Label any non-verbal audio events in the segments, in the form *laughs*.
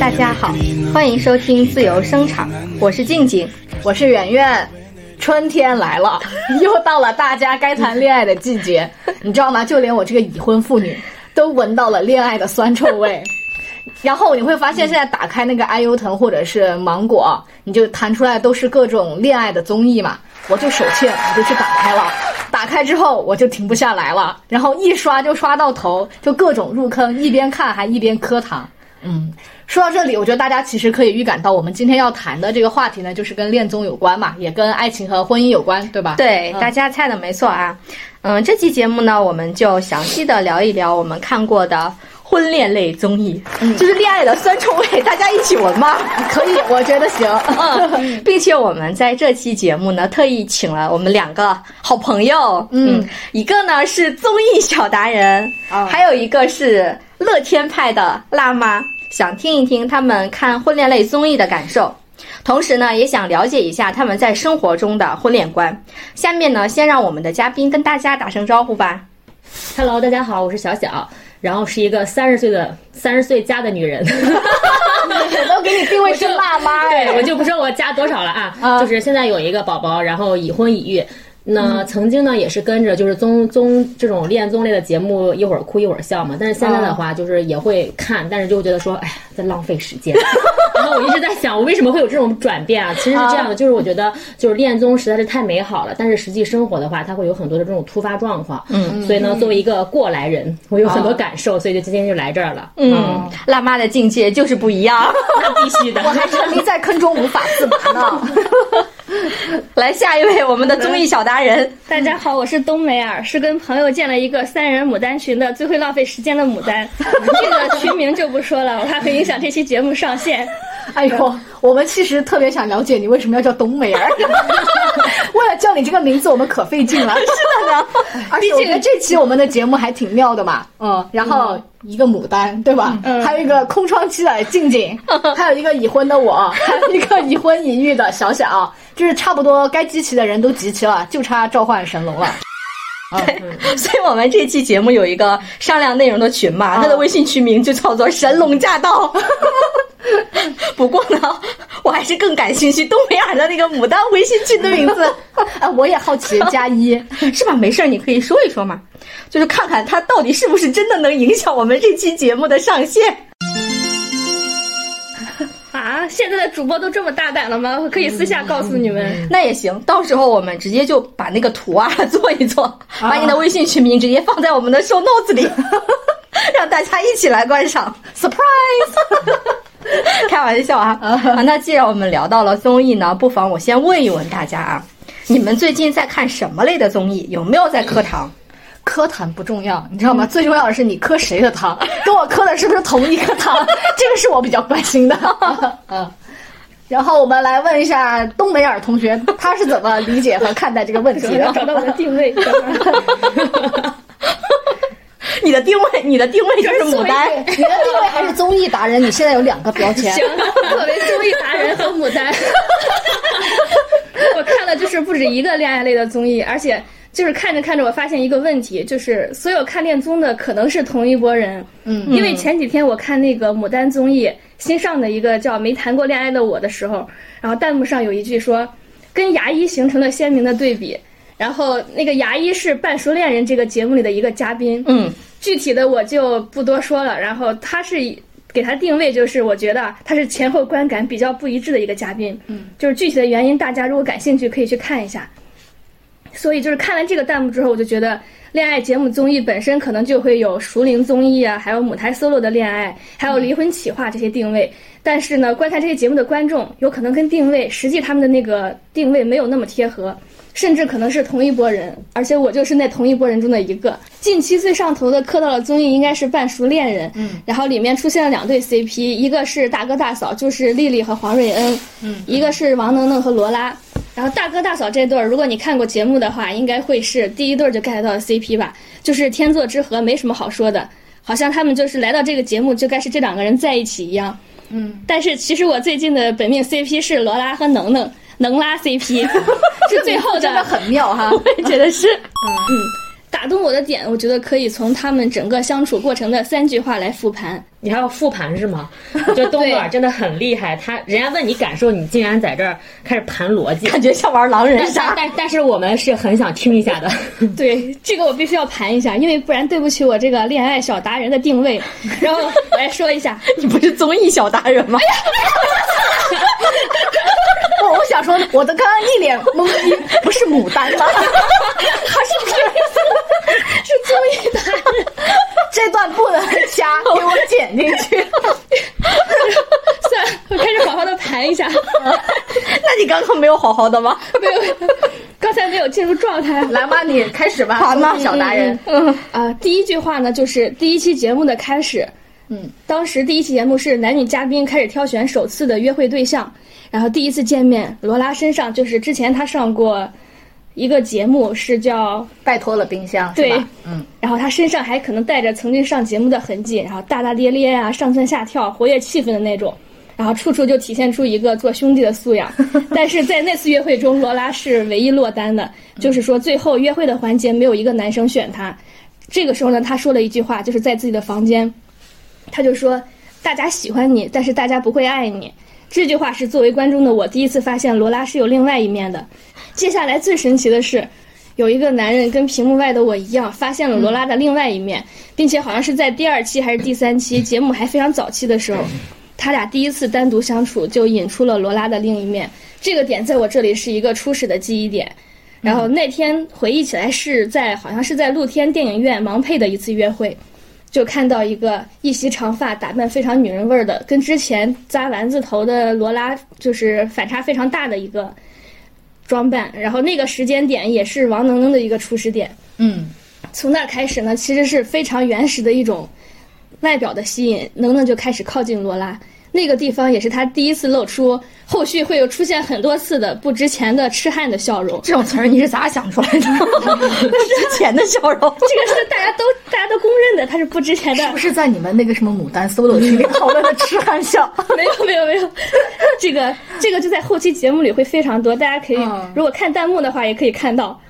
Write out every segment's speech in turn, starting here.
大家好，欢迎收听自由声场，我是静静，我是圆圆。春天来了，*laughs* 又到了大家该谈恋爱的季节，*laughs* 你知道吗？就连我这个已婚妇女都闻到了恋爱的酸臭味。*laughs* 然后你会发现，现在打开那个 IU 腾或者是芒果，你就弹出来都是各种恋爱的综艺嘛。我就手欠，我就去打开了。打开之后我就停不下来了，然后一刷就刷到头，就各种入坑，一边看还一边磕糖。嗯，说到这里，我觉得大家其实可以预感到，我们今天要谈的这个话题呢，就是跟恋综有关嘛，也跟爱情和婚姻有关，对吧？对，大家猜的没错啊。嗯，这期节目呢，我们就详细的聊一聊我们看过的。婚恋类综艺，就是恋爱的酸臭味，大家一起闻吗？*laughs* 可以，我觉得行。嗯，*laughs* 并且我们在这期节目呢，特意请了我们两个好朋友，嗯，一个呢是综艺小达人，还有一个是乐天派的辣妈，想听一听他们看婚恋类综艺的感受，同时呢，也想了解一下他们在生活中的婚恋观。下面呢，先让我们的嘉宾跟大家打声招呼吧。Hello，大家好，我是小小。然后是一个三十岁的三十岁加的女人，我 *laughs* 都给你定位成辣妈哎，我就不说我加多少了啊，就是现在有一个宝宝，然后已婚已育。那曾经呢，也是跟着就是综综这种恋综类的节目，一会儿哭一会儿笑嘛。但是现在的话，就是也会看，但是就觉得说，哎呀，在浪费时间。*laughs* 然后我一直在想，我为什么会有这种转变啊？其实是这样的，就是我觉得就是恋综实在是太美好了，但是实际生活的话，它会有很多的这种突发状况。嗯，所以呢，作为一个过来人，我有很多感受，所以就今天就来这儿了。嗯，辣妈的境界就是不一样，*laughs* 那必须的，*laughs* 我还沉迷在坑中无法自拔呢。*laughs* 来下一位，我们的综艺小达人。大家好，我是冬梅尔，是跟朋友建了一个三人牡丹群的最会浪费时间的牡丹。这个群名就不说了，我怕会影响这期节目上线。*laughs* 哎呦，我们其实特别想了解你为什么要叫冬梅尔。*laughs* 为了叫你这个名字，我们可费劲了。是的呢，而且我觉得这期我们的节目还挺妙的嘛。嗯，然后一个牡丹，对吧？嗯，还有一个空窗期的静静，还有一个已婚的我，还有一个已婚已育的小小，就是差不多该集齐的人都集齐了，就差召唤神龙了。*laughs* 对，所以我们这期节目有一个商量内容的群嘛，它的微信群名就叫做“神龙驾到”。*laughs* 不过呢，我还是更感兴趣东北尔的那个牡丹微信群的名字。*laughs* 啊，我也好奇，加一是吧？没事儿，你可以说一说嘛，就是看看它到底是不是真的能影响我们这期节目的上线。啊，现在的主播都这么大胆了吗？我可以私下告诉你们，那也行。到时候我们直接就把那个图啊做一做，把你的微信群名直接放在我们的 show notes 里，*laughs* 让大家一起来观赏。Surprise！*laughs* 开玩笑啊！啊，那既然我们聊到了综艺呢，不妨我先问一问大家啊，你们最近在看什么类的综艺？有没有在磕糖？磕糖不重要，你知道吗？最重要的是你磕谁的糖，跟我磕的是不是同一个糖？*laughs* 这个是我比较关心的。*laughs* 嗯，然后我们来问一下东北尔同学，他是怎么理解和看待这个问题的？*laughs* 找到我的定位。你的定位，你的定位就是牡丹，你的定位还是综艺达人？你现在有两个标签，行，作为综艺达人和牡丹。我看了就是不止一个恋爱类的综艺，而且。就是看着看着，我发现一个问题，就是所有看恋综的可能是同一拨人。嗯，因为前几天我看那个牡丹综艺新上的一个叫《没谈过恋爱的我》的时候，然后弹幕上有一句说，跟牙医形成了鲜明的对比。然后那个牙医是《半熟恋人》这个节目里的一个嘉宾。嗯，具体的我就不多说了。然后他是给他定位，就是我觉得他是前后观感比较不一致的一个嘉宾。嗯，就是具体的原因，大家如果感兴趣可以去看一下。所以就是看完这个弹幕之后，我就觉得恋爱节目综艺本身可能就会有熟龄综艺啊，还有母胎 solo 的恋爱，还有离婚企划这些定位。但是呢，观看这些节目的观众有可能跟定位实际他们的那个定位没有那么贴合。甚至可能是同一拨人，而且我就是那同一拨人中的一个。近期最上头的磕到了综艺应该是《半熟恋人》，嗯，然后里面出现了两对 CP，一个是大哥大嫂，就是丽丽和黄瑞恩，嗯，一个是王能能和罗拉。然后大哥大嫂这对儿，如果你看过节目的话，应该会是第一对就 get 到的 CP 吧，就是天作之合，没什么好说的，好像他们就是来到这个节目就该是这两个人在一起一样。嗯，但是其实我最近的本命 CP 是罗拉和能能，能拉 CP *laughs* 是最后的，真的很妙哈，*laughs* 我也觉得是。嗯，打动我的点，我觉得可以从他们整个相处过程的三句话来复盘。你还要复盘是吗？*laughs* 我觉得东莞真的很厉害，他人家问你感受，你竟然在这儿开始盘逻辑，感觉像玩狼人杀。但但是我们是很想听一下的。*laughs* 对，这个我必须要盘一下，因为不然对不起我这个恋爱小达人的定位。然后我来说一下，*laughs* 你不是综艺小达人吗？我我想说，我的刚刚一脸懵逼，不是牡丹吗？还是这个意思？是综艺达人，这段不能掐，给进去，*laughs* 算了，我开始好好的盘一下。*laughs* 那你刚刚没有好好的吗？没有，刚才没有进入状态。来吧，你开始吧。好吗，小达人？嗯啊，第一句话呢，就是第一期节目的开始。嗯，当时第一期节目是男女嘉宾开始挑选首次的约会对象，然后第一次见面，罗拉身上就是之前她上过。一个节目是叫《拜托了冰箱》，对，嗯，然后他身上还可能带着曾经上节目的痕迹，然后大大咧咧啊，上蹿下跳，活跃气氛的那种，然后处处就体现出一个做兄弟的素养。*laughs* 但是在那次约会中，罗拉是唯一落单的，就是说最后约会的环节没有一个男生选他。这个时候呢，他说了一句话，就是在自己的房间，他就说：“大家喜欢你，但是大家不会爱你。”这句话是作为观众的我第一次发现罗拉是有另外一面的。接下来最神奇的是，有一个男人跟屏幕外的我一样，发现了罗拉的另外一面，并且好像是在第二期还是第三期节目还非常早期的时候，他俩第一次单独相处就引出了罗拉的另一面。这个点在我这里是一个初始的记忆点。然后那天回忆起来是在好像是在露天电影院盲配的一次约会，就看到一个一袭长发、打扮非常女人味儿的，跟之前扎丸子头的罗拉就是反差非常大的一个。装扮，然后那个时间点也是王能能的一个初始点。嗯，从那开始呢，其实是非常原始的一种外表的吸引，能能就开始靠近罗拉。那个地方也是他第一次露出，后续会有出现很多次的不值钱的痴汉的笑容。这种词儿你是咋想出来的？*laughs* 不值钱的笑容，这个是大家都大家都公认的，他是不值钱的。是不是在你们那个什么牡丹 solo 群里讨论的痴汉笑？*laughs* 没有没有没有，这个这个就在后期节目里会非常多，大家可以如果看弹幕的话也可以看到。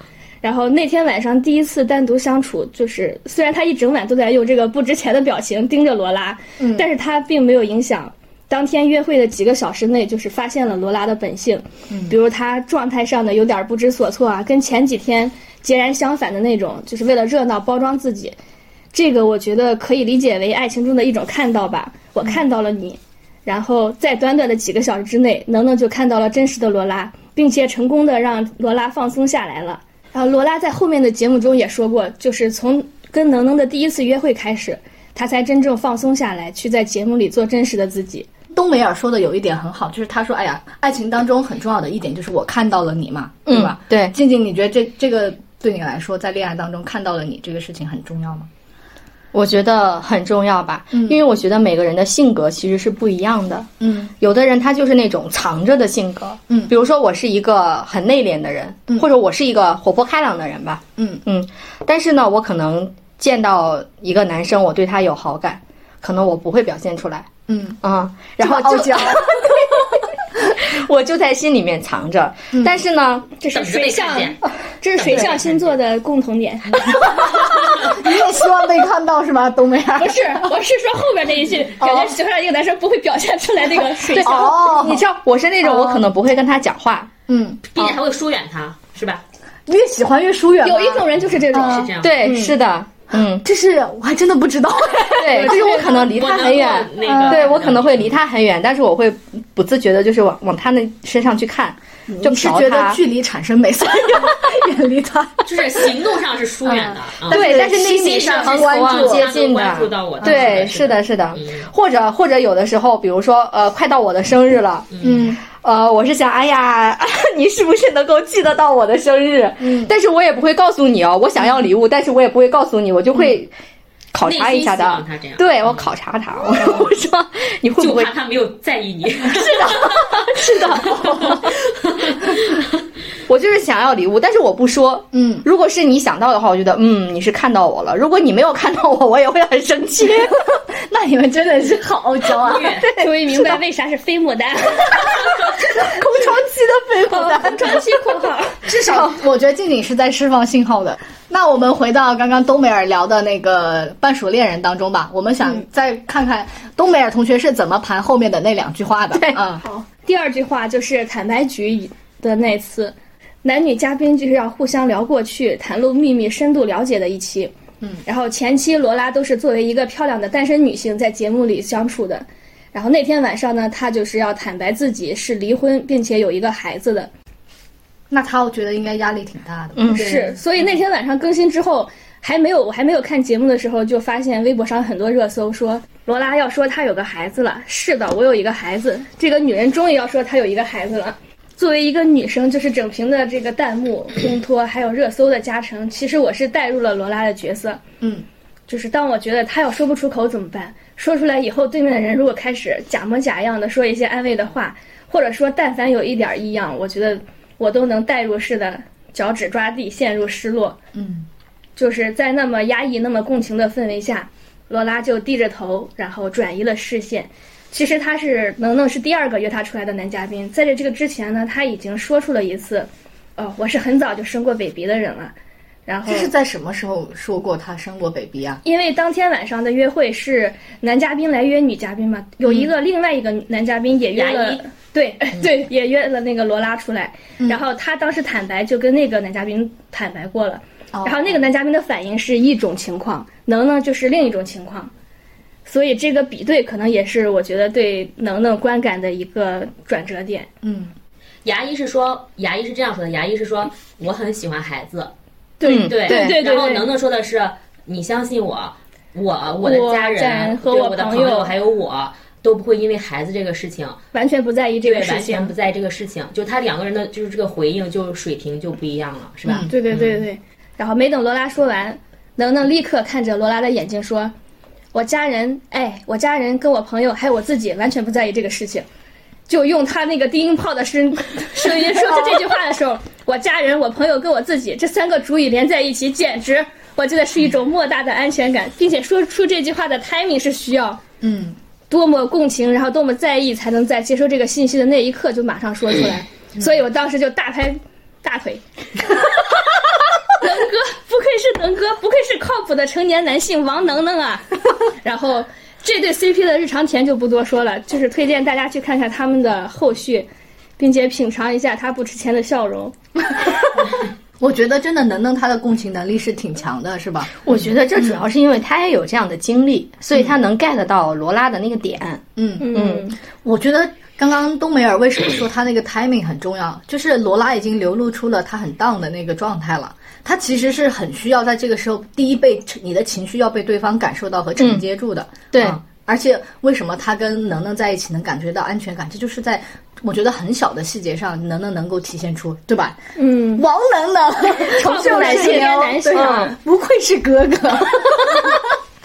然后那天晚上第一次单独相处，就是虽然他一整晚都在用这个不值钱的表情盯着罗拉，但是他并没有影响。当天约会的几个小时内，就是发现了罗拉的本性，比如她状态上的有点不知所措啊，跟前几天截然相反的那种，就是为了热闹包装自己。这个我觉得可以理解为爱情中的一种看到吧。我看到了你，然后在短短的几个小时之内，能能就看到了真实的罗拉，并且成功的让罗拉放松下来了。然后罗拉在后面的节目中也说过，就是从跟能能的第一次约会开始，她才真正放松下来，去在节目里做真实的自己。冬梅尔说的有一点很好，就是他说：“哎呀，爱情当中很重要的一点就是我看到了你嘛，对吧？”对，静静，你觉得这这个对你来说，在恋爱当中看到了你这个事情很重要吗？我觉得很重要吧，因为我觉得每个人的性格其实是不一样的。嗯，有的人他就是那种藏着的性格。嗯，比如说我是一个很内敛的人，或者我是一个活泼开朗的人吧。嗯嗯，但是呢，我可能见到一个男生，我对他有好感，可能我不会表现出来。嗯啊，然后傲娇，*laughs* *laughs* 我就在心里面藏着。但是呢，这是水象，*laughs* 这是水象星座的共同点。你也希望被看到是吗，冬梅不是，我是说后边那一句，感觉喜欢上一个男生不会表现出来那个水象。哦，你知道，我是那种我可能不会跟他讲话，嗯，并且还会疏远他，是吧？越喜欢越疏远。有一种人就是这种，是这样。对，是的。嗯，这是我还真的不知道。*laughs* 对，*laughs* 就是我可能离他很远，对我可能会离他很远，但是我会不自觉的，就是往往他那身上去看，就是觉得距离产生美，所 *laughs* 以远离他。就是行动上是疏远的，对，但是内心是很渴望接近的。对，是的，是的。或者或者有的时候，比如说呃，快到我的生日了，嗯。呃，我是想，哎呀，*laughs* 你是不是能够记得到我的生日？嗯，但是我也不会告诉你哦，我想要礼物，但是我也不会告诉你，我就会考察一下的。他这样，对我考察他，我我说你会不会？就怕他没有在意你。*laughs* 是的，是的。*laughs* 我就是想要礼物，但是我不说。嗯，如果是你想到的话，我觉得嗯，你是看到我了。如果你没有看到我，我也会很生气。*laughs* 那你们真的是好傲 *laughs* 娇啊！终于明白为啥是飞牡丹，*laughs* 空窗期的飞牡丹，空窗期括号。至少我觉得静静是在释放信号的。那我们回到刚刚冬梅尔聊的那个半熟恋人当中吧，我们想再看看冬梅尔同学是怎么盘后面的那两句话的。嗯，好，第二句话就是坦白局的那次。男女嘉宾就是要互相聊过去、袒露秘密、深度了解的一期。嗯，然后前期罗拉都是作为一个漂亮的单身女性在节目里相处的，然后那天晚上呢，她就是要坦白自己是离婚并且有一个孩子的。那她我觉得应该压力挺大的。嗯，是。所以那天晚上更新之后，还没有我还没有看节目的时候，就发现微博上很多热搜说罗拉要说她有个孩子了。是的，我有一个孩子。这个女人终于要说她有一个孩子了。作为一个女生，就是整屏的这个弹幕烘托，还有热搜的加成，其实我是带入了罗拉的角色。嗯，就是当我觉得她要说不出口怎么办，说出来以后，对面的人如果开始假模假样的说一些安慰的话，或者说但凡有一点异样，我觉得我都能带入式的脚趾抓地，陷入失落。嗯，就是在那么压抑、那么共情的氛围下，罗拉就低着头，然后转移了视线。其实他是能能是第二个约他出来的男嘉宾，在这这个之前呢，他已经说出了一次，哦，我是很早就生过 baby 的人了。然后这是在什么时候说过他生过 baby 啊？因为当天晚上的约会是男嘉宾来约女嘉宾嘛，有一个另外一个男嘉宾也约了，对 *laughs* 对，也约了那个罗拉出来。然后他当时坦白就跟那个男嘉宾坦白过了，然后那个男嘉宾的反应是一种情况，能能就是另一种情况。所以这个比对可能也是我觉得对能能观感的一个转折点。嗯，牙医是说，牙医是这样说的，牙医是说我很喜欢孩子。对对对对。然后能能说的是，你相信我，我我的家人和我的朋友还有我都不会因为孩子这个事情完全不在意这个事情，完全不在意这个事情。就他两个人的就是这个回应就水平就不一样了，是吧？对对对对。然后没等罗拉说完，能能立刻看着罗拉的眼睛说。我家人，哎，我家人跟我朋友还有我自己完全不在意这个事情，就用他那个低音炮的声 *laughs* 声音说出这句话的时候，我家人、我朋友跟我自己这三个主语连在一起，简直我觉得是一种莫大的安全感，并且说出这句话的 timing 是需要，嗯，多么共情，然后多么在意，才能在接收这个信息的那一刻就马上说出来，所以我当时就大拍大腿。*laughs* 能哥，不愧是能哥，不愧是靠谱的成年男性王能能啊！*laughs* 然后这对 CP 的日常甜就不多说了，就是推荐大家去看看他们的后续，并且品尝一下他不值钱的笑容。*laughs* 我觉得真的能能他的共情能力是挺强的，是吧？我觉得这主要是因为他也有这样的经历，所以他能 get 到罗拉的那个点。嗯嗯，我觉得。刚刚冬梅尔为什么说他那个 timing 很重要？就是罗拉已经流露出了他很 down 的那个状态了，他其实是很需要在这个时候，第一被你的情绪要被对方感受到和承接住的。对，而且为什么他跟能能在一起能感觉到安全感？这就是在我觉得很小的细节上，能能能够体现出，对吧？嗯，王能能，成就男性，男性，不愧是哥哥。*laughs*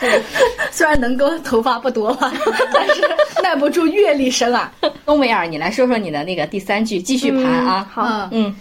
*laughs* 虽然能哥头发不多了，*laughs* 但是耐不住阅历深啊。冬梅尔，你来说说你的那个第三句，继续盘啊。好，嗯，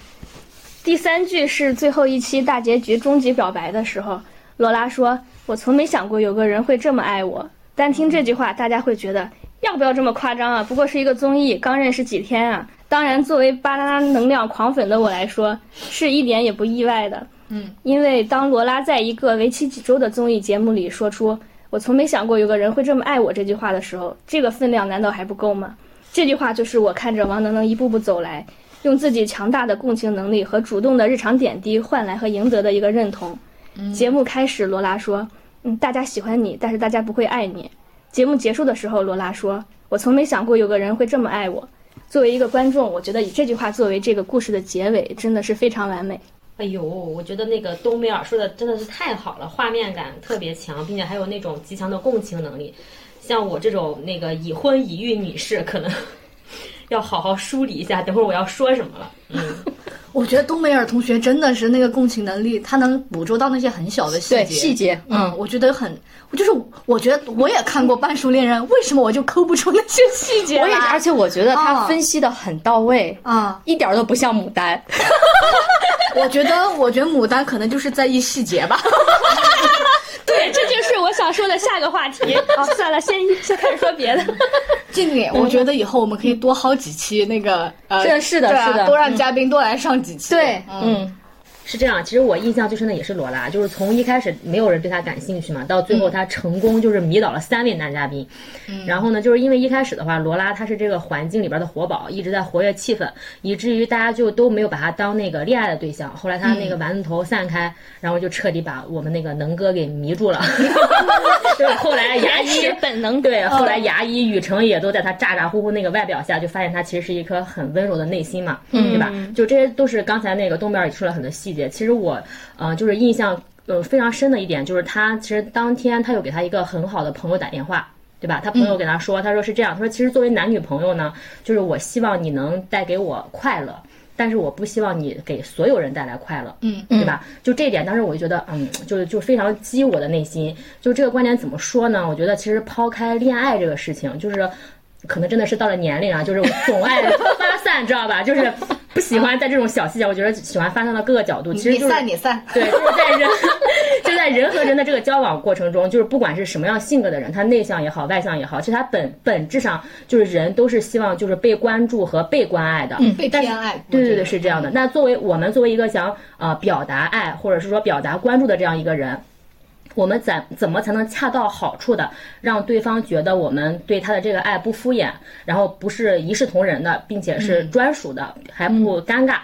第三句是最后一期大结局终极表白的时候，罗拉说：“我从没想过有个人会这么爱我。”单听这句话，大家会觉得要不要这么夸张啊？不过是一个综艺，刚认识几天啊。当然，作为巴啦啦能量狂粉的我来说，是一点也不意外的。嗯，因为当罗拉在一个为期几周的综艺节目里说出“我从没想过有个人会这么爱我”这句话的时候，这个分量难道还不够吗？这句话就是我看着王能能一步步走来，用自己强大的共情能力和主动的日常点滴换来和赢得的一个认同。节目开始，罗拉说：“嗯，大家喜欢你，但是大家不会爱你。”节目结束的时候，罗拉说：“我从没想过有个人会这么爱我。”作为一个观众，我觉得以这句话作为这个故事的结尾，真的是非常完美。哎呦，我觉得那个冬梅尔说的真的是太好了，画面感特别强，并且还有那种极强的共情能力。像我这种那个已婚已育女士，可能要好好梳理一下，等会儿我要说什么了。嗯，*laughs* 我觉得冬梅尔同学真的是那个共情能力，他能捕捉到那些很小的细节。细节，嗯，我觉得很，就是我觉得我也看过《半熟恋人》，为什么我就抠不出那些细节？我也，而且我觉得他分析的很到位啊，一点都不像牡丹。*laughs* 我觉得，我觉得牡丹可能就是在意细节吧。*laughs* 对，这就是我想说的下个话题。*laughs* 好，算了，先先开始说别的。*laughs* 静姐，我觉得以后我们可以多好几期那个呃，是的，是的，多让嘉宾多来上几期。对，嗯。是这样，其实我印象最深的也是罗拉，就是从一开始没有人对她感兴趣嘛，到最后她成功就是迷倒了三位男嘉宾。嗯，然后呢，就是因为一开始的话，罗拉她是这个环境里边的活宝，一直在活跃气氛，以至于大家就都没有把她当那个恋爱的对象。后来她那个丸子头散开，然后就彻底把我们那个能哥给迷住了。*laughs* 就是后来牙医本能对，后来牙医雨成也都在她咋咋呼呼那个外表下，就发现她其实是一颗很温柔的内心嘛，对吧？就这些都是刚才那个东边也出了很多细节。其实我，呃，就是印象呃非常深的一点，就是他其实当天他有给他一个很好的朋友打电话，对吧？他朋友给他说，他说是这样，他说其实作为男女朋友呢，就是我希望你能带给我快乐，但是我不希望你给所有人带来快乐，嗯，对吧？就这一点，当时我就觉得，嗯，就就非常激我的内心。就这个观点怎么说呢？我觉得其实抛开恋爱这个事情，就是。可能真的是到了年龄啊，就是总爱发散，*laughs* 知道吧？就是不喜欢在这种小细节，我觉得喜欢发散到各个角度。其实就是散你散，对，就是在人 *laughs* 就在人和人的这个交往过程中，就是不管是什么样性格的人，他内向也好，外向也好，其实他本本质上就是人都是希望就是被关注和被关爱的，被偏爱。对对对，是这样的。那作为我们作为一个想呃表达爱或者是说表达关注的这样一个人。我们怎怎么才能恰到好处的让对方觉得我们对他的这个爱不敷衍，然后不是一视同仁的，并且是专属的，还不尴尬？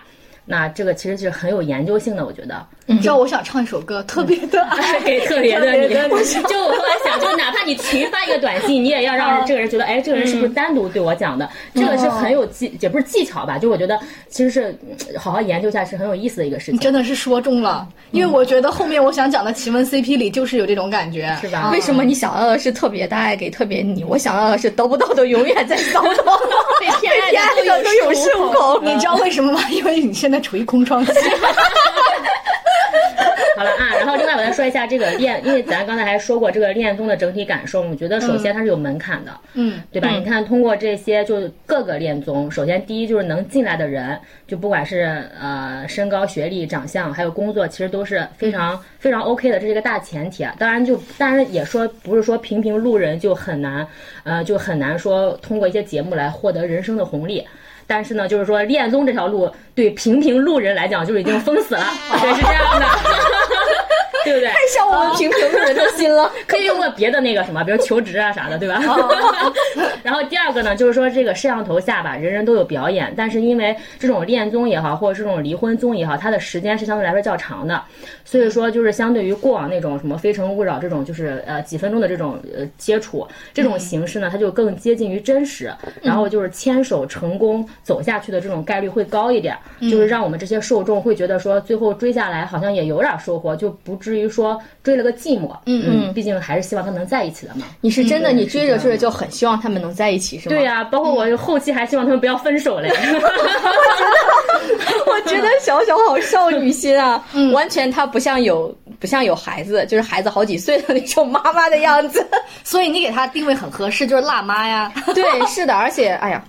那这个其实是很有研究性的，我觉得。你知道我想唱一首歌，特别的爱给 *laughs* 特别的你。*laughs* 就我后来想，就哪怕你群发一个短信，你也要让这个人觉得，哎，这个人是不是单独对我讲的？这个是很有技，也不是技巧吧？就我觉得其实是好好研究一下是很有意思的一个事情。真的是说中了，因为我觉得后面我想讲的奇闻 CP 里就是有这种感觉，是吧？为什么你想要的是特别的爱给特别你，我想要的是得不到的永远在骚动，*laughs* 被偏爱的都有恃无恐。你知道为什么吗？因为你现在处于空窗期。*laughs* 好了啊，然后另外我再说一下这个恋，因为咱刚才还说过这个恋综的整体感受，我觉得首先它是有门槛的，嗯，对吧？你看通过这些就各个恋综，首先第一就是能进来的人，就不管是呃身高、学历、长相，还有工作，其实都是非常非常 OK 的，这是一个大前提啊。当然就当然也说不是说平平路人就很难，呃就很难说通过一些节目来获得人生的红利。但是呢，就是说恋综这条路对平平路人来讲就已经封死了，*laughs* 对，是这样的。对不对？太像我们平平路人的心了。*laughs* 可以用个别的那个什么，比如求职啊啥的，对吧？*laughs* 然后第二个呢，就是说这个摄像头下吧，人人都有表演，但是因为这种恋综也好，或者这种离婚综也好，它的时间是相对来说较长的，所以说就是相对于过往那种什么《非诚勿扰》这种，就是呃几分钟的这种呃接触，这种形式呢，它就更接近于真实，然后就是牵手成功走下去的这种概率会高一点，就是让我们这些受众会觉得说最后追下来好像也有点收获，就不至。至于说追了个寂寞，嗯嗯，毕竟还是希望他能在一起的嘛。你是真的，你追着追着就很希望他们能在一起，是吗？对呀，包括我后期还希望他们不要分手嘞。*laughs* 我觉得，我觉得小小好少女心啊，*laughs* 完全她不像有不像有孩子，就是孩子好几岁的那种妈妈的样子。*laughs* 所以你给她定位很合适，就是辣妈呀。对，是的，而且哎呀，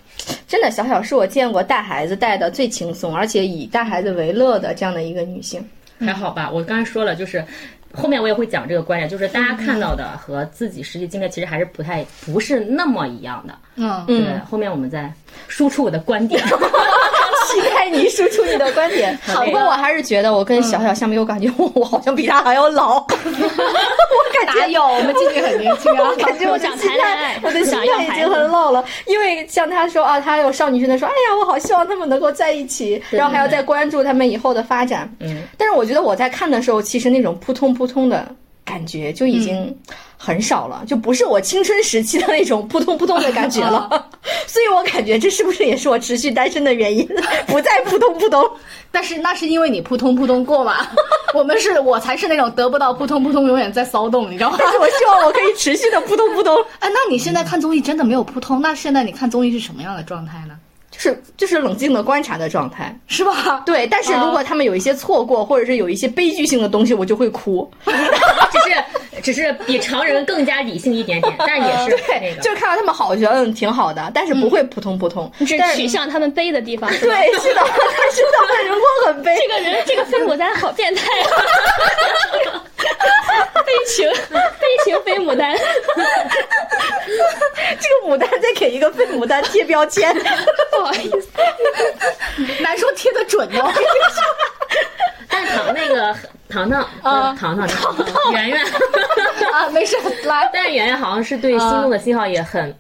真的小小是我见过带孩子带的最轻松，而且以带孩子为乐的这样的一个女性。还好吧，我刚才说了，就是后面我也会讲这个观点，就是大家看到的和自己实际经历其实还是不太不是那么一样的。嗯，对，后面我们再输出我的观点。*laughs* 期待你输出你的观点。*laughs* 不过我还是觉得我跟小小相比，我感觉我我好像比他还要老。*laughs* 我感觉有，我们今年很年轻啊。*laughs* 感觉我想谈恋爱，我的心态已经很老了。因为像他说啊，他有少女心的说，哎呀，我好希望他们能够在一起，然后还要再关注他们以后的发展。嗯。但是我觉得我在看的时候，其实那种扑通扑通的。感觉就已经很少了，就不是我青春时期的那种扑通扑通的感觉了，*laughs* *laughs* 所以我感觉这是不是也是我持续单身的原因？*laughs* 不再扑通扑通，但是那是因为你扑通扑通过嘛？我们是我才是那种得不到扑通扑通，永远在骚动，你知道吗？但是我希望我可以持续的扑通扑通。哎，那你现在看综艺真的没有扑通？那现在你看综艺是什么样的状态呢？就是就是冷静的观察的状态，是吧？对，但是如果他们有一些错过，或者是有一些悲剧性的东西，我就会哭。*laughs* 只是只是比常人更加理性一点点，但也是 *laughs* 那对，就是看到他们好，我觉得嗯挺好的，但是不会扑通扑通。你是但取向他们悲的地方。*laughs* 对，是的，但是他们如果很悲，这个人，这个飞牡丹好变态啊！悲情，悲情飞牡丹。这个牡丹再给一个飞牡丹贴标签，不好意思，*laughs* 难说贴的准哦。*laughs* 但糖那个糖糖啊糖糖糖糖圆圆，啊，没事，来，但是圆圆好像是对心动的信号也很，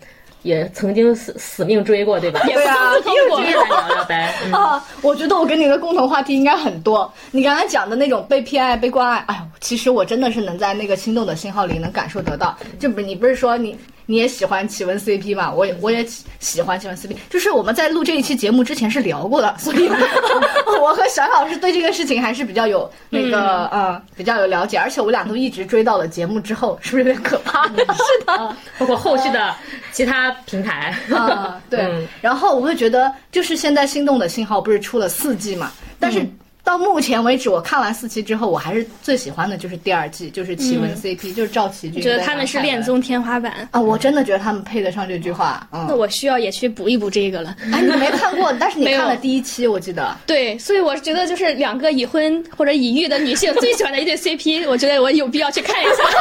也曾经死死命追过，对吧？对啊，又追来聊聊呗。嗯啊，我觉得我跟你的共同话题应该很多。你刚才讲的那种被偏爱、被关爱，哎呦，其实我真的是能在那个心动的信号里能感受得到。就不，你不是说你你也喜欢奇闻 CP 嘛？我也我也喜喜欢奇闻 CP，就是我们在录这一期节目之前是聊过的，所以 *laughs* 我和小老师对这个事情还是比较有那个呃比较有了解，而且我俩都一直追到了节目之后，是不是有点可怕？*laughs* 是的。包括后续的其他平台。啊，对。嗯然后我会觉得，就是现在心动的信号不是出了四季嘛？但是到目前为止，我看完四期之后，我还是最喜欢的就是第二季，就是奇闻 CP，、就是赵奇军。觉得他们是恋综天花板。啊，我真的觉得他们配得上这句话。嗯那，我需要也去补一补这个了。哎，你没看过，但是你 *laughs* 看了第一期，我记得。对，所以我觉得就是两个已婚或者已育的女性 *laughs* 最喜欢的一对 CP，我觉得我有必要去看一下，*laughs*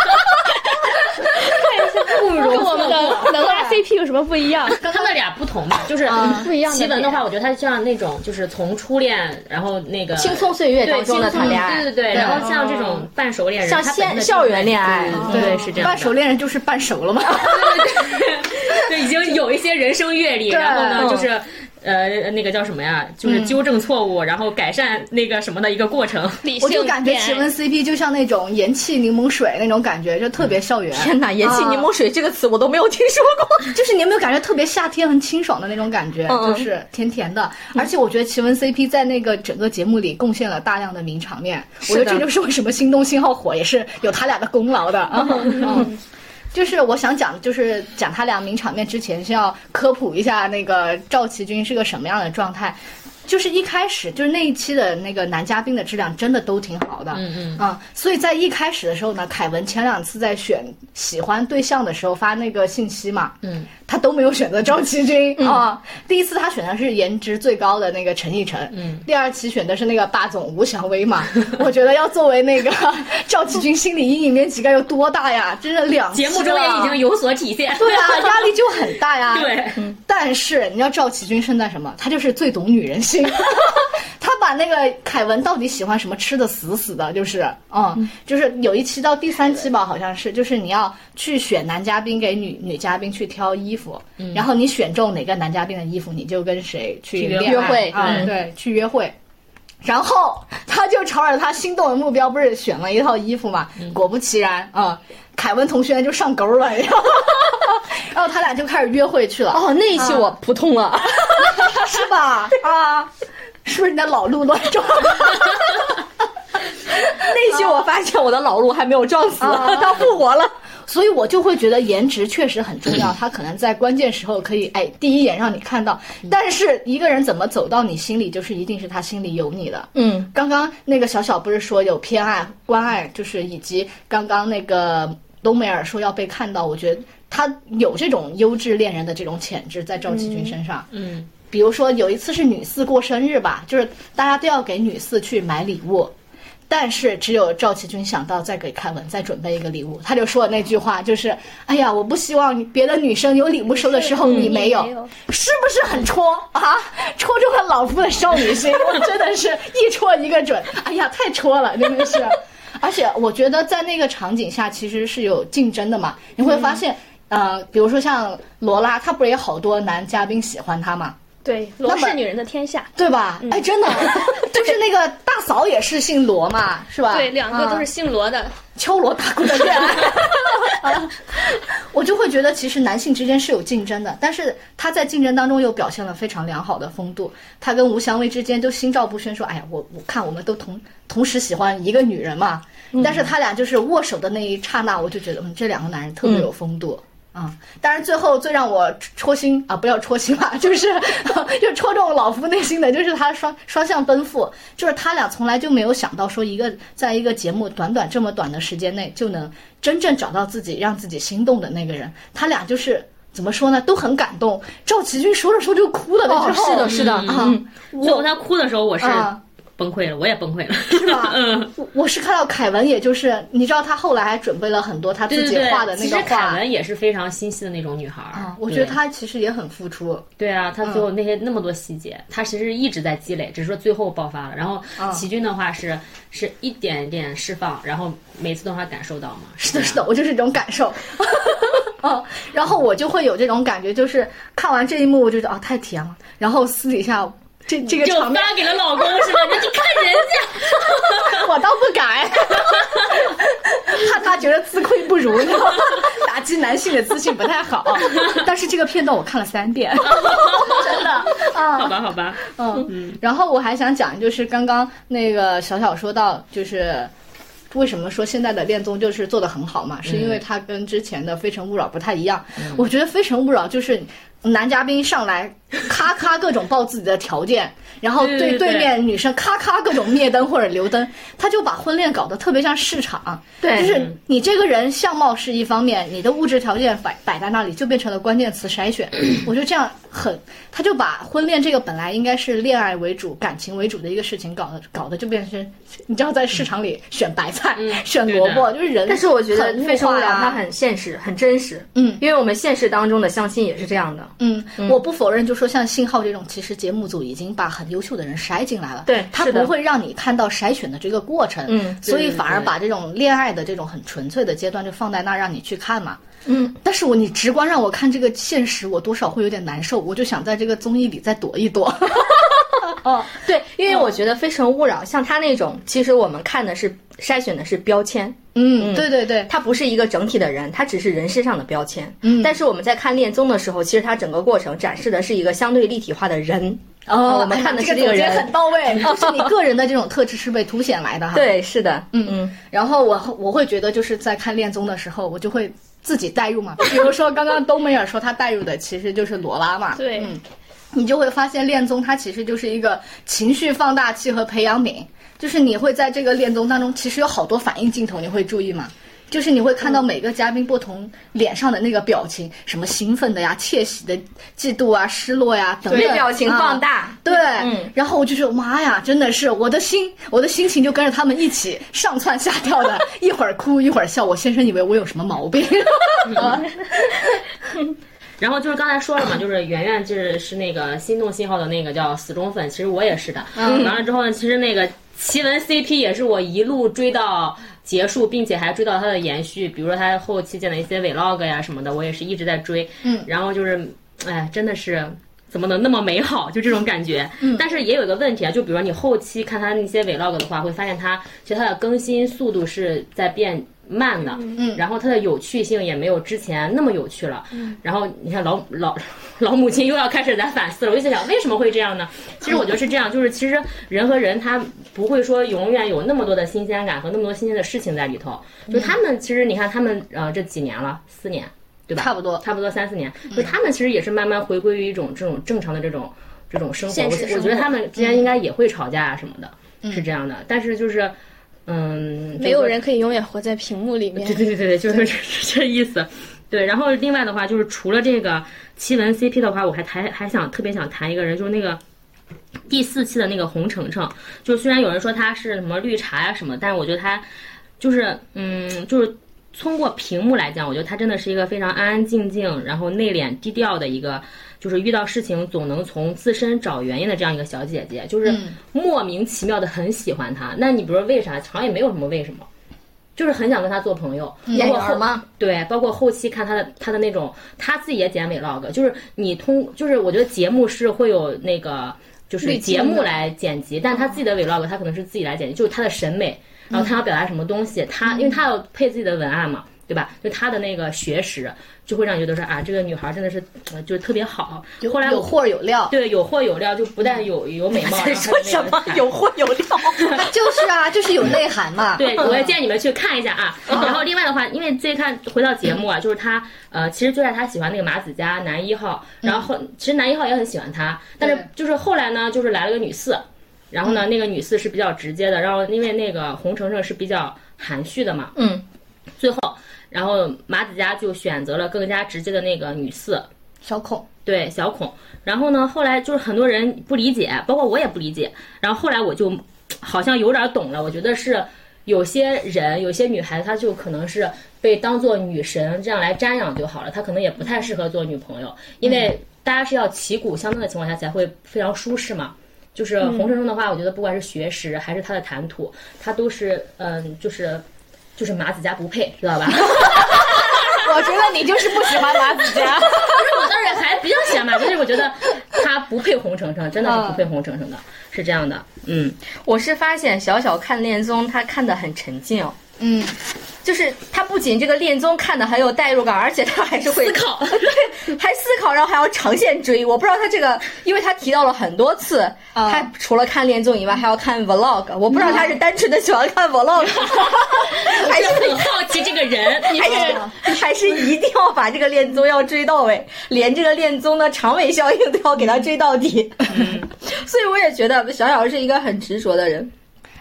不跟我们的能拉 CP 有什么不一样？他们俩不同吧，就是不一样的奇闻的话，我觉得他像那种就是从初恋，然后那个青葱岁月对当中的谈恋爱，对对对。然后像这种半熟恋人，像现校园恋爱，对对是这样。半熟恋人就是半熟了嘛。*laughs* 对，已经有一些人生阅历，然后呢，嗯就是呃，那个叫什么呀？就是纠正错误，然后改善那个什么的一个过程。我就感觉奇闻 CP 就像那种盐气柠檬水那种感觉，就特别校园。天哪，盐气柠檬水这个词我都没有听说过。*laughs* 就是你有没有感觉特别夏天很清爽的那种感觉，就是甜甜的。而且我觉得奇闻 CP 在那个整个节目里贡献了大量的名场面，我觉得这就是为什么心动信号火，也是有他俩的功劳的。嗯。就是我想讲，就是讲他俩名场面之前，先要科普一下那个赵琦君是个什么样的状态。就是一开始就是那一期的那个男嘉宾的质量真的都挺好的，嗯嗯啊、所以在一开始的时候呢，凯文前两次在选喜欢对象的时候发那个信息嘛，嗯，他都没有选择赵启军啊、第一次他选的是颜值最高的那个陈奕晨，嗯，第二期选的是那个霸总吴祥威嘛。*laughs* 我觉得要作为那个 *laughs* 赵启军心理阴影面积该有多大呀？真的两节目中也已经有所体现。对啊，压力就很大呀。*laughs* 对，但是你知道赵启军胜在什么？他就是最懂女人心。*laughs* 他把那个凯文到底喜欢什么吃的死死的，就是，嗯，就是有一期到第三期吧，好像是，就是你要去选男嘉宾给女女嘉宾去挑衣服，然后你选中哪个男嘉宾的衣服，你就跟谁去去约会对，去约会。然后他就朝着他心动的目标，不是选了一套衣服嘛？果不其然啊、凯文同学就上钩了，*laughs* 然后他俩就开始约会去了。哦，那一期我扑通了，*laughs* 是吧？啊，是不是你的老路乱撞？*laughs* 那一期我发现我的老路还没有撞死，啊他复活了。所以我就会觉得颜值确实很重要，*clears throat* 他可能在关键时候可以哎第一眼让你看到，但是一个人怎么走到你心里，就是一定是他心里有你的。嗯，刚刚那个小小不是说有偏爱、关爱，就是以及刚刚那个冬梅尔说要被看到，我觉得他有这种优质恋人的这种潜质在赵启军身上。嗯，比如说有一次是女四过生日吧，就是大家都要给女四去买礼物，但是只有赵启军想到再给凯文再准备一个礼物，他就说了那句话，就是“哎呀，我不希望别的女生有礼物收的时候你没有”，是不是很戳啊？戳中了老夫的少女心，我真的是一戳一个准。哎呀，太戳了，真的是。而且我觉得在那个场景下其实是有竞争的嘛，你会发现，呃，比如说像罗拉，她不是也好多男嘉宾喜欢她嘛？对，罗是女人的天下。对吧？哎，真的，*laughs* 就是那个大嫂也是姓罗嘛，是吧？对，两个都是啊姓罗的。敲锣打鼓的恋爱。啊 *laughs* 我就会觉得，其实男性之间是有竞争的，但是他在竞争当中又表现了非常良好的风度。他跟吴祥威之间都心照不宣，说：“哎呀，我我看我们都同同时喜欢一个女人嘛。但是他俩就是握手的那一刹那，我就觉得，嗯，这两个男人特别有风度。啊、当然最后最让我戳心啊，不要戳心吧，*laughs* 就是 *laughs* 就戳中老夫内心的，就是他双双向奔赴，就是他俩从来就没有想到说一个在一个节目短短这么短的时间内就能真正找到自己让自己心动的那个人，他俩就是。怎么说呢？都很感动。赵启军说着说着就哭了的哦之后，是的是的啊，最后他哭的时候，我是啊崩溃了，我也崩溃了。是吧？*laughs* 嗯我是看到凯文，也就是你知道，他后来还准备了很多他自己画的那个其实凯文也是非常心细的那种女孩儿啊，我觉得对他其实也很付出。对啊，他最后那些那么多细节，他其实一直在积累，只是说最后爆发了。然后齐军的话是是一点点释放，然后每次都让他感受到嘛。是是的，是的，我就是这种感受。*laughs* 嗯，然后我就会有这种感觉，就是看完这一幕，我就觉得啊，太甜了。然后私底下这这个就场面，发给了老公是吧？你你看人家，*laughs* 我倒不敢，怕他觉得自愧不如，你知道吗？打击男性的自信不太好。但是这个片段我看了三遍，*laughs* 真的啊。好吧好吧，嗯，然后我还想讲，就是刚刚那个小小说到，就是为什么说现在的恋综就是做的很好嘛，是因为它跟之前的《非诚勿扰》不太一样。我觉得《非诚勿扰》就是男嘉宾上来咔咔各种报自己的条件，*laughs* 然后对对面女生咔咔各种灭灯或者留灯，他就把婚恋搞得特别像市场。对就是你这个人相貌是一方面，你的物质条件摆摆在那里，就变成了关键词筛选。*clears throat* 我觉得这样很，他就把婚恋这个本来应该是恋爱为主、感情为主的一个事情，搞得搞得就变成，你知道在市场里选白菜、选萝卜，就是人。但是我觉得很《非诚勿扰》物化它很现实，很真实。嗯，因为我们现实当中的相亲也是这样的。嗯，我不否认，就说像信号这种，其实节目组已经把很优秀的人筛进来了，对他不会让你看到筛选的这个过程，嗯所以反而把这种恋爱的这种很纯粹的阶段就放在那儿让你去看嘛。嗯，但是我你直观让我看这个现实，我多少会有点难受，我就想在这个综艺里再躲一躲。*laughs* *laughs* 哦，对，因为我觉得《非诚勿扰》像他那种，其实我们看的是筛选的是标签，嗯，对对对，他不是一个整体的人，他只是人身上的标签。嗯但是我们在看恋综的时候，其实他整个过程展示的是一个相对立体化的人。哦，我们看的是这个人很到位，*laughs* 就是你个人的这种特质是被凸显来的哈。对，是的，嗯嗯，然后我我会觉得就是在看恋综的时候，我就会自己代入嘛。比如说刚刚冬梅尔说他代入的其实就是罗拉嘛，对嗯，你就会发现恋综它其实就是一个情绪放大器和培养皿，就是你会在这个恋综当中，其实有好多反应镜头，你会注意吗？就是你会看到每个嘉宾不同脸上的那个表情，什么兴奋的呀、窃喜的、嫉妒啊、失落呀等等，被表情啊放大。对，嗯然后我就说妈呀，真的是我的心，我的心情就跟着他们一起上蹿下跳的，*laughs* 一会儿哭一会儿笑。我先生以为我有什么毛病，啊然后就是刚才说了嘛，*clears throat* 就是圆圆就是是那个心动信号的那个叫死忠粉，其实我也是的。完了之后呢，其实那个奇闻 CP 也是我一路追到结束，并且还追到它的延续，比如说它后期剪的一些 vlog 呀什么的，我也是一直在追。嗯，然后就是，哎，真的是。怎么能那么美好？就这种感觉。嗯，但是也有一个问题啊，就比如说你后期看它那些 vlog 的话，会发现它其实它的更新速度是在变慢的。嗯，然后它的有趣性也没有之前那么有趣了。嗯，然后你看老老 *laughs* 老母亲又要开始在反思了，我就在想为什么会这样呢？其实我觉得是这样，就是其实人和人他不会说永远有那么多的新鲜感和那么多新鲜的事情在里头。就他们其实你看他们呃这几年了，四年。对吧？差不多差不多三四年，就他们其实也是慢慢回归于一种这种正常的这种这种生活。我现实生活我觉得他们之间应该也会吵架啊什么的，是这样的。但是就是，嗯，没有人可以永远活在屏幕里面对。对对对对，就是这 *laughs* 这意思。对，然后另外的话就是除了这个奇闻 CP 的话，我还还还想特别想谈一个人，就是那个第四期的那个洪程程。就虽然有人说他是什么绿茶呀、什么，但是我觉得他就是嗯，就是通过屏幕来讲，我觉得他真的是一个非常安安静静，然后内敛低调的一个。就是遇到事情总能从自身找原因的这样一个小姐姐，就是莫名其妙的很喜欢她。那你比如说为啥？好像也没有什么为什么，就是很想跟她做朋友。包括后吗？对，包括后期看她的她的那种，她自己也剪 vlog，就是你通，就是我觉得节目是会有那个就是节目来剪辑，但她自己的 vlog 她可能是自己来剪辑，就是她的审美，然后她要表达什么东西，她因为她要配自己的文案嘛。对吧？就她的那个学识，就会让你觉得说啊，这个女孩真的是，呃，就是特别好。后来有货有料，对有货有料，就不但有有美貌，*laughs* 说什么 *laughs* 有货有料？*laughs* 就是啊，就是有内涵嘛。对，我也建议你们去看一下啊。然后另外的话，因为最看回到节目啊，就是他呃，其实最开始他喜欢那个马子佳男一号，然后其实男一号也很喜欢他，但是就是后来呢，就是来了个女四，然后呢，那个女四是比较直接的，然后因为那个洪程程是比较含蓄的嘛，嗯，最后然后马子佳就选择了更加直接的那个女四。小孔，对小孔，然后呢，后来就是很多人不理解，包括我也不理解。然后后来我就好像有点懂了，我觉得是有些人，有些女孩子，她就可能是被当做女神这样来瞻仰就好了，她可能也不太适合做女朋友，因为大家是要旗鼓相当的情况下才会非常舒适嘛。就是红尘中的话，我觉得不管是学识还是他的谈吐，他都是嗯，就是就是马子佳不配，知道吧？*laughs* 我觉得你就是不喜欢马子佳。*laughs* 不是，我当然还比较喜欢马，就是我觉得他不配红橙橙，真的是不配红橙橙的，是这样的。嗯，我是发现小小看恋综，他看得很沉静。嗯，就是他不仅这个恋综看的很有代入感，而且他还是会思考，*laughs* 对，还思考，然后还要长线追。我不知道他这个，因为他提到了很多次，他除了看恋综以外，还要看 vlog。我不知道他是单纯的喜欢看 vlog，*laughs* 还是很好奇这个人，*laughs* 还是还是一定要把这个恋综要追到位，连这个恋综的长尾效应都要给他追到底。所以我也觉得小小是一个很执着的人。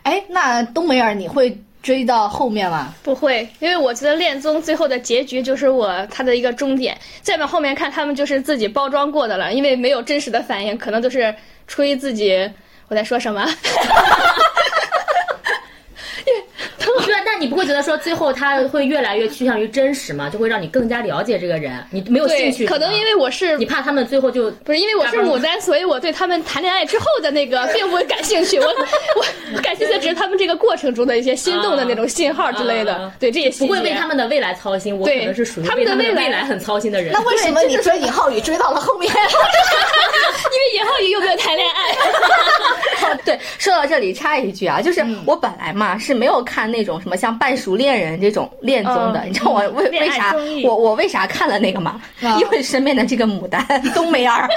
哎，那冬梅尔你会？追到后面了？不会，因为我觉得恋综最后的结局就是我他的一个终点。再往后面看，他们就是自己包装过的了，因为没有真实的反应，可能都是出于自己。我在说什么？*laughs* 你不会觉得说最后他会越来越趋向于真实吗？就会让你更加了解这个人，你没有兴趣？可能因为我是你怕他们最后就不是因为我是牡丹，所以我对他们谈恋爱之后的那个并不感兴趣。我我感兴趣的只是他们这个过程中的一些心动的那种信号之类的。对，这也不会为他们的未来操心。我可能是属于他们的未来很操心的人。那为什么你追尹浩宇追到了后面？*laughs* 因为尹浩宇又没有谈恋爱。*laughs* 对，说到这里插一句啊，就是我本来嘛是没有看那种什么像半熟恋人这种恋综的，你知道我为为啥我我为啥看了那个吗？因为身边的这个牡丹冬梅儿，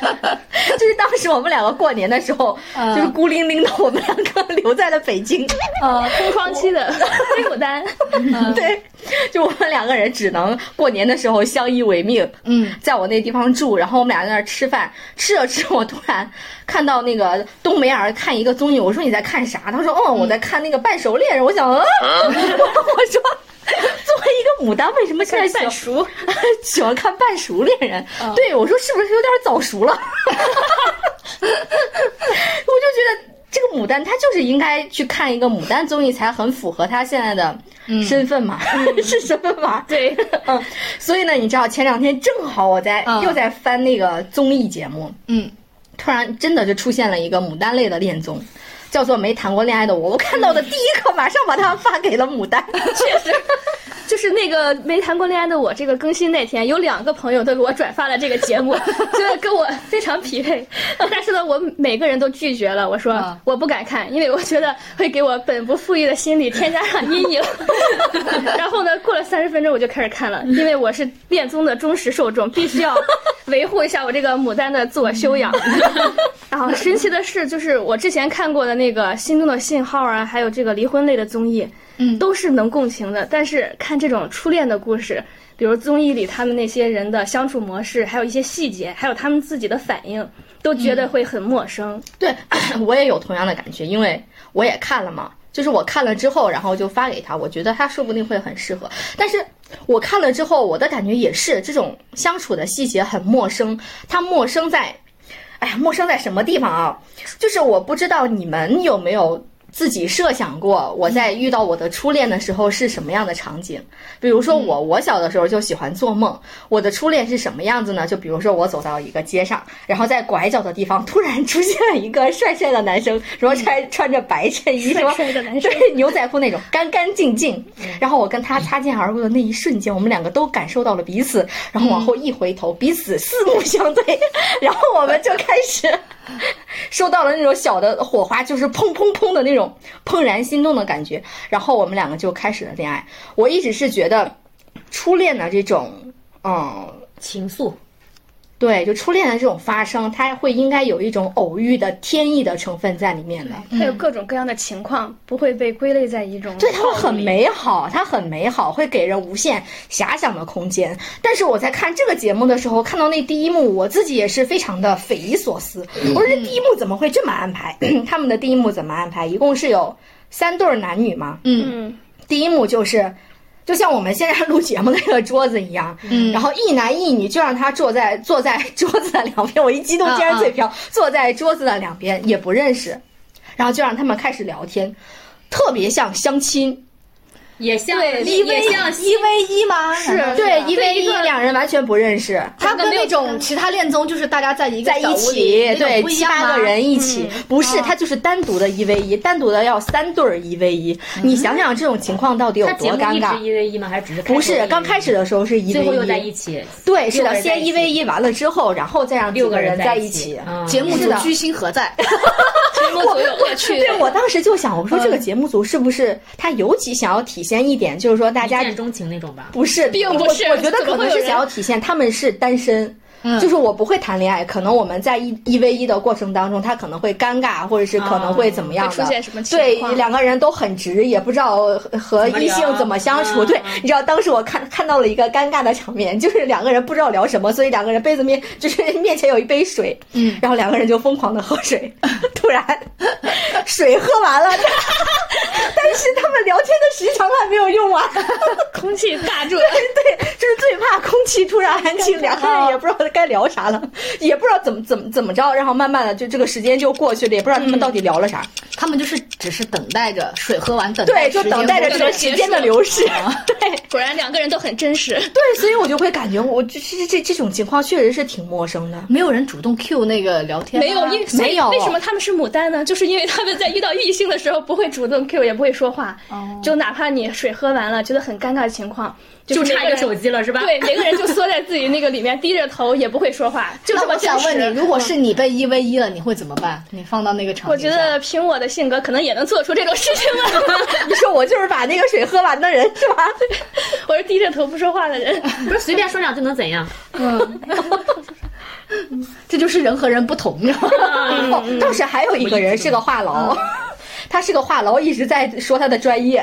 *laughs* 就是当时我们两个过年的时候，就是孤零零的我们两个留在了北京，呃，空窗期的黑牡丹，*laughs* 对，就我们两个人只能过年的时候相依为命，嗯，在我那地方住，然后我们俩在那儿吃饭，吃着吃着，我突然看到那个冬梅儿看一个综艺，我说你在看啥？他说哦，我在看那个半熟恋人，我想。*laughs* 我说，作为一个牡丹，为什么现在半熟 *laughs* 喜欢看半熟恋人？对我说，是不是有点早熟了？*laughs* 我就觉得这个牡丹，她就是应该去看一个牡丹综艺，才很符合她现在的身份嘛，是身份嘛？对，嗯。所以呢，你知道前两天正好我在又在翻那个综艺节目，嗯，突然真的就出现了一个牡丹类的恋综。叫做没谈过恋爱的我，我看到的第一个马上把它发给了牡丹。*laughs* 确实，就是那个没谈过恋爱的我，这个更新那天有两个朋友都给我转发了这个节目，*laughs* 觉得跟我非常匹配。*laughs* 但是呢，我每个人都拒绝了，我说我不敢看，因为我觉得会给我本不富裕的心理添加上阴影。*laughs* 然后呢，过了三十分钟我就开始看了，因为我是恋综的忠实受众，必须要维护一下我这个牡丹的自我修养。然后神奇的是，就是我之前看过的那个心动的信号啊，还有这个离婚类的综艺，嗯，都是能共情的。但是看这种初恋的故事，比如综艺里他们那些人的相处模式，还有一些细节，还有他们自己的反应，都觉得会很陌生。对 *clears throat* 我也有同样的感觉，因为我也看了嘛。就是我看了之后，然后就发给他，我觉得他说不定会很适合。但是我看了之后，我的感觉也是这种相处的细节很陌生，他陌生在。哎呀，陌生在什么地方啊？就是我不知道你们有没有。自己设想过我在遇到我的初恋的时候是什么样的场景？比如说我，我小的时候就喜欢做梦。我的初恋是什么样子呢？就比如说我走到一个街上，然后在拐角的地方突然出现了一个帅帅的男生，然后穿穿着白衬衣，帅帅的男生，对 *laughs* 牛仔裤那种，干干净净。然后我跟他擦肩而过的那一瞬间，我们两个都感受到了彼此。然后往后一回头，彼此四目相对，然后我们就开始 *laughs* 收到了那种小的火花，就是砰砰砰的那种。怦然心动的感觉，然后我们两个就开始了恋爱。我一直是觉得，初恋的这种，嗯，情愫，对，就初恋的这种发生，它会应该有一种偶遇的天意的成分在里面的。它有各种各样的情况，不会被归类在一种。对，它会很美好，它很美好，会给人无限遐想的空间。但是我在看这个节目的时候，看到那第一幕，我自己也是非常的匪夷所思。我说这第一幕怎么会这么安排？*clears throat* 他们的第一幕怎么安排？一共是有三对男女嘛？嗯，第一幕就是。就像我们现在录节目的那个桌子一样，嗯，然后一男一女就让他坐在坐在桌子的两边，我一激动竟然嘴瓢，坐在桌子的两边也不认识，然后就让他们开始聊天，特别像相亲。也像一 v 一 v 一吗？是对一 v 一，两人完全不认识。他跟那种其他恋综就是大家在一个在一起，对七八个人一起，不是他就是单独的一 v 一，单独的要三对儿一 v 一。你想想这种情况到底有多尴尬？一 v 一吗？还是只是不是？刚开始的时候是一 v 一，最后又在一起。对，是的，先一 v 一完了之后，然后再让六个人在一起。节目组居心何在？*laughs* 节目组有恶趣。对我当时就想，我说这个节目组是不是他尤其想要体现一点，就是说。说大家一见钟情那种吧，不是，并不是。我觉得可能是想要体现他们是单身，就是我不会谈恋爱。可能我们在一一 v 一的过程当中，他可能会尴尬，或者是可能会怎么样的，出现什么情况？对，两个人都很直，也不知道和异性怎么相处。对，你知道当时我看看到了一个尴尬的场面，就是两个人不知道聊什么，所以两个人杯子面就是面前有一杯水，嗯，然后两个人就疯狂的喝水，*laughs* 突然水喝完了。但是他们聊天的时长还没有用完，*laughs* 空气尬住了。*laughs* 对，就是最怕空气突然安静，两个人也不知道该聊啥了，*laughs* 也不知道怎么怎么怎么着，然后慢慢的就这个时间就过去了，也不知道他们到底聊了啥。他们就是只是等待着水喝完，等对，就等待着这个时间的流逝。*laughs* 对，果然两个人都很真实。对，所以我就会感觉我这这这这种情况确实是挺陌生的，没有人主动 Q 那个聊天，没有，因没有。为什么他们是牡丹呢？*laughs* 就是因为他们在遇到异性的时候不会主动 Q，也不会说话。就哪怕你水喝完了，觉得很尴尬的情况，就差一个手机了，是吧？对，每个人就缩在自己那个里面，低着头，也不会说话。就是我想问你，如果是你被一 v 一了，你会怎么办？你放到那个场景我觉得凭我的性格，可能也能做出这种事情来。*laughs* 你说我就是把那个水喝完的人，是吧？*laughs* 我是低着头不说话的人，*laughs* 不是随便说两句能怎样？嗯，这就是人和人不同，你知道吗？当时还有一个人是个话痨。他是个话痨，一直在说他的专业。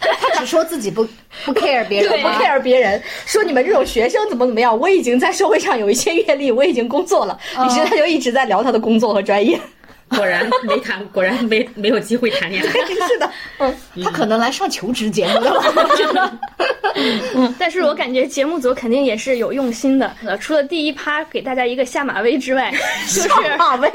他只说自己不不 care *laughs* 别人，不 care 别人。说你们这种学生怎么怎么样？我已经在社会上有一些阅历，我已经工作了。于是他就一直在聊他的工作和专业。果然没谈，果然没没有机会谈恋爱。*laughs* 是的，嗯，他可能来上求职节目了。*laughs* 嗯，但是我感觉节目组肯定也是有用心的。呃，除了第一趴给大家一个下马威之外，*laughs* 就是下马威，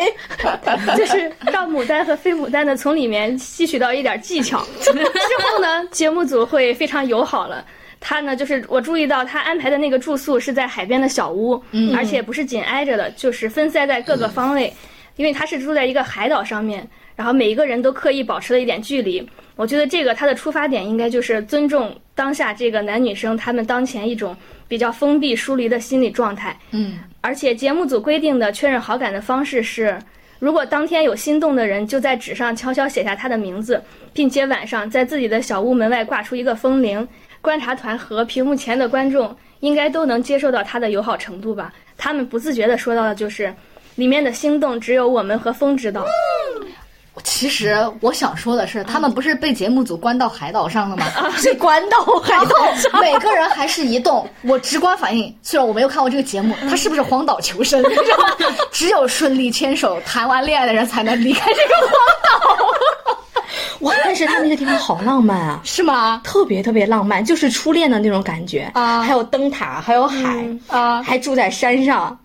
就是让牡丹和非牡丹的从里面吸取到一点技巧。之后呢，节目组会非常友好了。他呢，就是我注意到他安排的那个住宿是在海边的小屋，而且不是紧挨着的，就是分散在各个方位。因为他是住在一个海岛上面，然后每一个人都刻意保持了一点距离。我觉得这个他的出发点应该就是尊重当下这个男女生他们当前一种比较封闭疏离的心理状态。嗯，而且节目组规定的确认好感的方式是，如果当天有心动的人，就在纸上悄悄写下他的名字，并且晚上在自己的小屋门外挂出一个风铃。观察团和屏幕前的观众应该都能接受到他的友好程度吧？他们不自觉地说到的就是。里面的心动只有我们和风知道。其实我想说的是，他们不是被节目组关到海岛上了吗？*laughs* 是关到海岛上，每个人还是一动。我直观反应，虽然我没有看过这个节目，他是不是荒岛求生？*laughs* 只有顺利牵手谈完恋爱的人才能离开这个荒岛。哇！但是他那个地方好浪漫啊，是吗？特别特别浪漫，就是初恋的那种感觉啊！还有灯塔，还有海啊，还住在山上。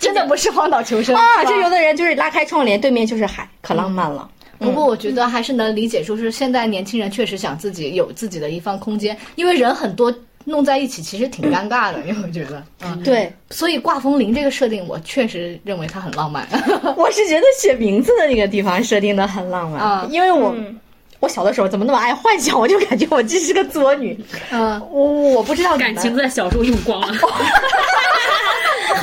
*laughs* 真的不是荒岛求生啊！就有的人就是拉开窗帘，对面就是海，可浪漫了。不过我觉得还是能理解，就是现在年轻人确实想自己有自己的一方空间，因为人很多弄在一起其实挺尴尬的，*laughs* 因为我觉得？嗯，对。所以挂风铃这个设定，我确实认为它很浪漫。*laughs* 我是觉得写名字的那个地方设定的很浪漫啊，因为我我小的时候怎么那么爱幻想，我就感觉我这是个作女。嗯，我我不知道感情在小时候用光了。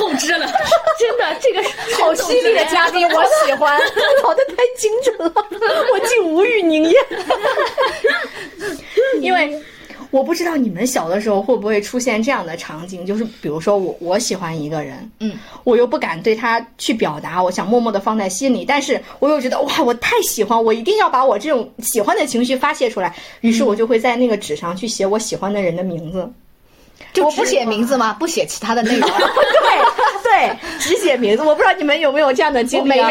透支了，*laughs* 真的，这个好犀利的嘉宾，我喜欢，*laughs* 跑的太精准了，*laughs* 我竟无语凝噎。因为我不知道你们小的时候会不会出现这样的场景，就是比如说我我喜欢一个人，嗯，我又不敢对他去表达，我想默默的放在心里，但是我又觉得哇，我太喜欢，我一定要把我这种喜欢的情绪发泄出来，于是我就会在那个纸上去写我喜欢的人的名字。就不写名字吗？不写其他的内容？*laughs* 对对，只写名字。我不知道你们有没有这样的经历？没有，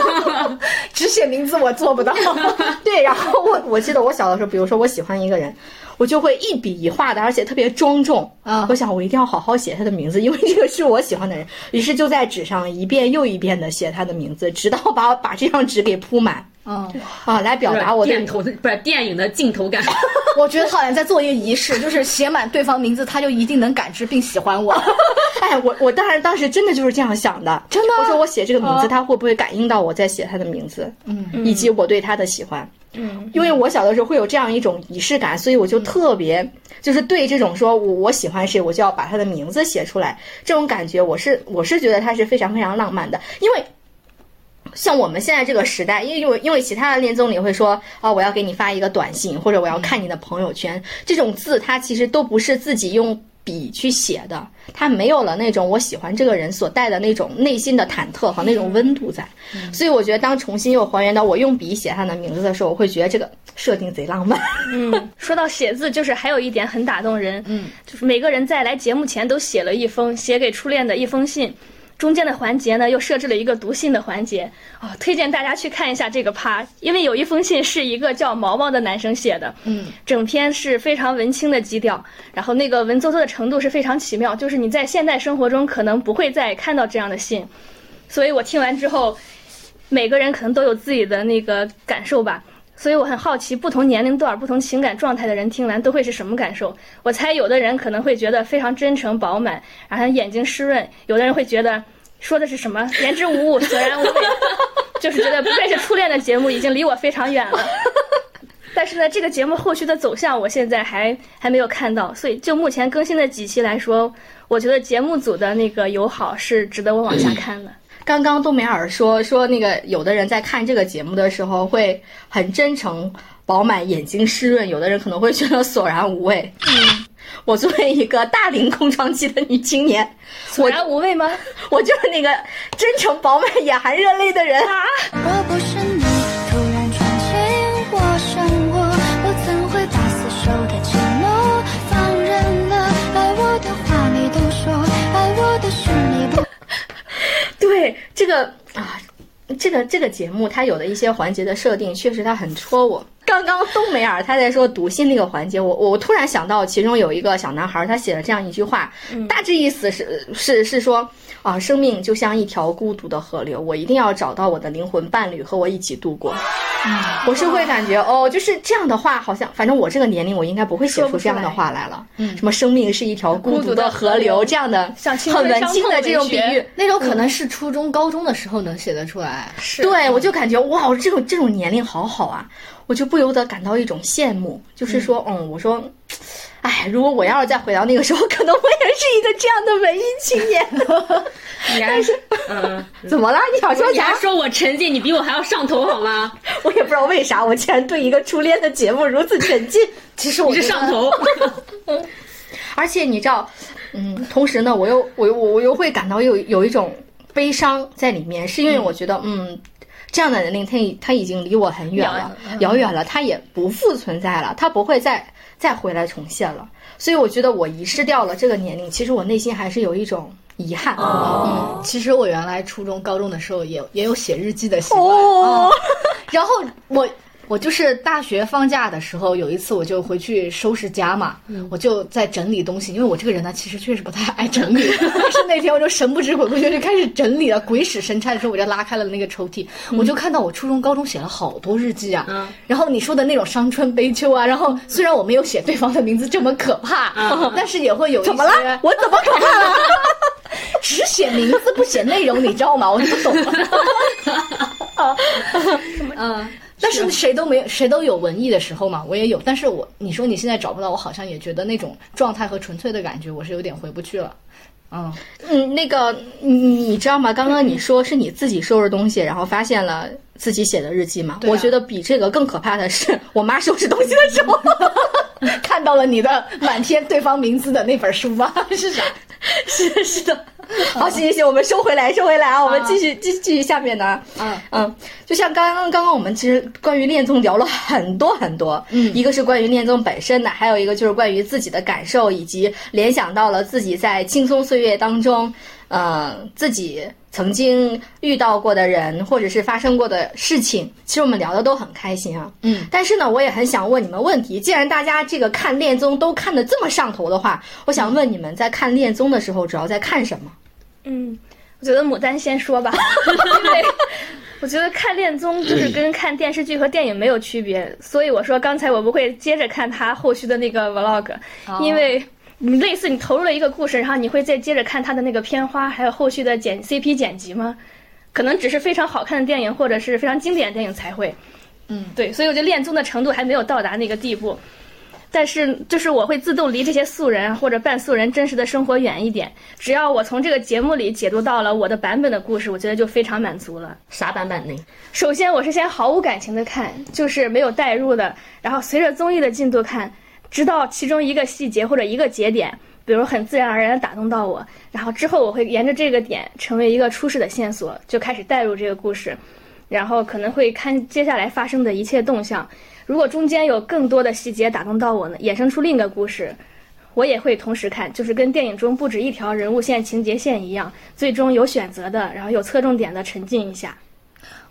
*laughs* 只写名字我做不到。*laughs* 对，然后我我记得我小的时候，比如说我喜欢一个人，我就会一笔一画的，而且特别庄重啊。我想我一定要好好写他的名字，因为这个是我喜欢的人。于是就在纸上一遍又一遍的写他的名字，直到把把这张纸给铺满。嗯啊，来表达我电头不是电影的镜头感。*laughs* 我觉得好像在做一个仪式，就是写满对方名字，他就一定能感知并喜欢我。*laughs* 哎，我我当然当时真的就是这样想的，真的。我说我写这个名字，他会不会感应到我在写他的名字？嗯，以及我对他的喜欢。嗯，因为我小的时候会有这样一种仪式感，所以我就特别就是对这种说我我喜欢谁，我就要把他的名字写出来，这种感觉我是我是觉得他是非常非常浪漫的，因为。像我们现在这个时代，因为因为因为其他的恋综里会说啊，我要给你发一个短信，或者我要看你的朋友圈，这种字它其实都不是自己用笔去写的，它没有了那种我喜欢这个人所带的那种内心的忐忑和那种温度在。所以我觉得，当重新又还原到我用笔写他的名字的时候，我会觉得这个设定贼浪漫。嗯，说到写字，就是还有一点很打动人，嗯，就是每个人在来节目前都写了一封写给初恋的一封信。中间的环节呢，又设置了一个读信的环节。哦，推荐大家去看一下这个趴，因为有一封信是一个叫毛毛的男生写的，嗯，整篇是非常文青的基调，然后那个文绉绉的程度是非常奇妙，就是你在现代生活中可能不会再看到这样的信，所以我听完之后，每个人可能都有自己的那个感受吧。所以我很好奇，不同年龄段、不同情感状态的人听完都会是什么感受？我猜有的人可能会觉得非常真诚饱满，然后眼睛湿润；有的人会觉得说的是什么言之无物、索然无味，就是觉得不愧是初恋的节目，已经离我非常远了。*laughs* 但是呢，这个节目后续的走向，我现在还还没有看到。所以就目前更新的几期来说，我觉得节目组的那个友好是值得我往下看的。刚刚杜梅尔说说那个有的人在看这个节目的时候会很真诚饱满，眼睛湿润；有的人可能会觉得索然无味。嗯，我作为一个大龄空窗期的女青年，索然无味吗？*laughs* 我就是那个真诚饱满、眼含热泪的人啊！若不是你突然闯进我生活，我怎会把死守的承诺放任了？爱我的话你都说，爱我的事你不。对这个啊，这个这个节目，它有的一些环节的设定，确实它很戳我。刚刚冬梅尔他在说读信那个环节，我我突然想到，其中有一个小男孩，他写了这样一句话，大致意思是是是说啊，生命就像一条孤独的河流，我一定要找到我的灵魂伴侣和我一起度过。我是会感觉哦，就是这样的话，好像反正我这个年龄，我应该不会写出这样的话来了。嗯，什么生命是一条孤独的河流这样的很文青的这种比喻，那种可能是初中、高中的时候能写得出来。是，对我就感觉哇，这种这种年龄好好啊。我就不由得感到一种羡慕，就是说，嗯，我说，哎，如果我要是再回到那个时候，可能我也是一个这样的文艺青年。但是，嗯，怎么了？你想说啥？你还说我沉浸，你比我还要上头好吗？我也不知道为啥，我竟然对一个初恋的节目如此沉浸。其实我是上头，*laughs* 而且你知道，嗯，同时呢，我又我又我又会感到有有一种悲伤在里面，是因为我觉得，嗯。这样的年龄，他已他已经离我很远了，遥远了，他也不复存在了，他不会再再回来重现了。所以我觉得我遗失掉了这个年龄，其实我内心还是有一种遗憾。嗯，其实我原来初中、高中的时候也也有写日记的习惯，哦、然后我。我就是大学放假的时候，有一次我就回去收拾家嘛，我就在整理东西，因为我这个人呢，其实确实不太爱整理。*laughs* 但是那天我就神不知鬼不觉就开始整理了，鬼使神差的时候，我就拉开了那个抽屉，我就看到我初中、高中写了好多日记啊。然后你说的那种伤春悲秋啊，然后虽然我没有写对方的名字这么可怕，但是也会有怎么了？我怎么可怕了？*laughs* 只写名字不写内容，你知道吗？我就不懂了。*laughs* 嗯。但是谁都没有，谁都有文艺的时候嘛，我也有。但是我你说你现在找不到，我好像也觉得那种状态和纯粹的感觉，我是有点回不去了。嗯嗯，那个你你知道吗？刚刚你说是你自己收拾东西，然后发现了自己写的日记吗？我觉得比这个更可怕的是我妈收拾东西的时候。*laughs* 看到了你的满天对方名字的那本书吗？是啥？*laughs* 是的，是的。*laughs* 好，行行行，我们收回来，收回来啊！我们继续，继继续下面的。嗯嗯，就像刚刚刚刚我们其实关于恋综聊了很多很多。嗯，一个是关于恋综本身的，还有一个就是关于自己的感受，以及联想到了自己在轻松岁月当中，呃，自己曾经遇到过的人，或者是发生过的事情。其实我们聊的都很开心啊。嗯，但是呢，我也很想问你们问题。既然大家这个看恋综都看得这么上头的话，我想问你们在看恋综的时候主要在看什么？嗯，我觉得牡丹先说吧，*laughs* 因为我觉得看恋综就是跟看电视剧和电影没有区别，所以我说刚才我不会接着看他后续的那个 vlog，因为你类似你投入了一个故事，然后你会再接着看他的那个片花，还有后续的剪 CP 剪辑吗？可能只是非常好看的电影或者是非常经典的电影才会，嗯，对，所以我觉得恋综的程度还没有到达那个地步。但是，就是我会自动离这些素人或者半素人真实的生活远一点。只要我从这个节目里解读到了我的版本的故事，我觉得就非常满足了。啥版本呢？首先，我是先毫无感情的看，就是没有代入的，然后随着综艺的进度看，直到其中一个细节或者一个节点，比如很自然而然的打动到我，然后之后我会沿着这个点成为一个出事的线索，就开始带入这个故事，然后可能会看接下来发生的一切动向。如果中间有更多的细节打动到我呢，衍生出另一个故事，我也会同时看，就是跟电影中不止一条人物线、情节线一样，最终有选择的，然后有侧重点的沉浸一下。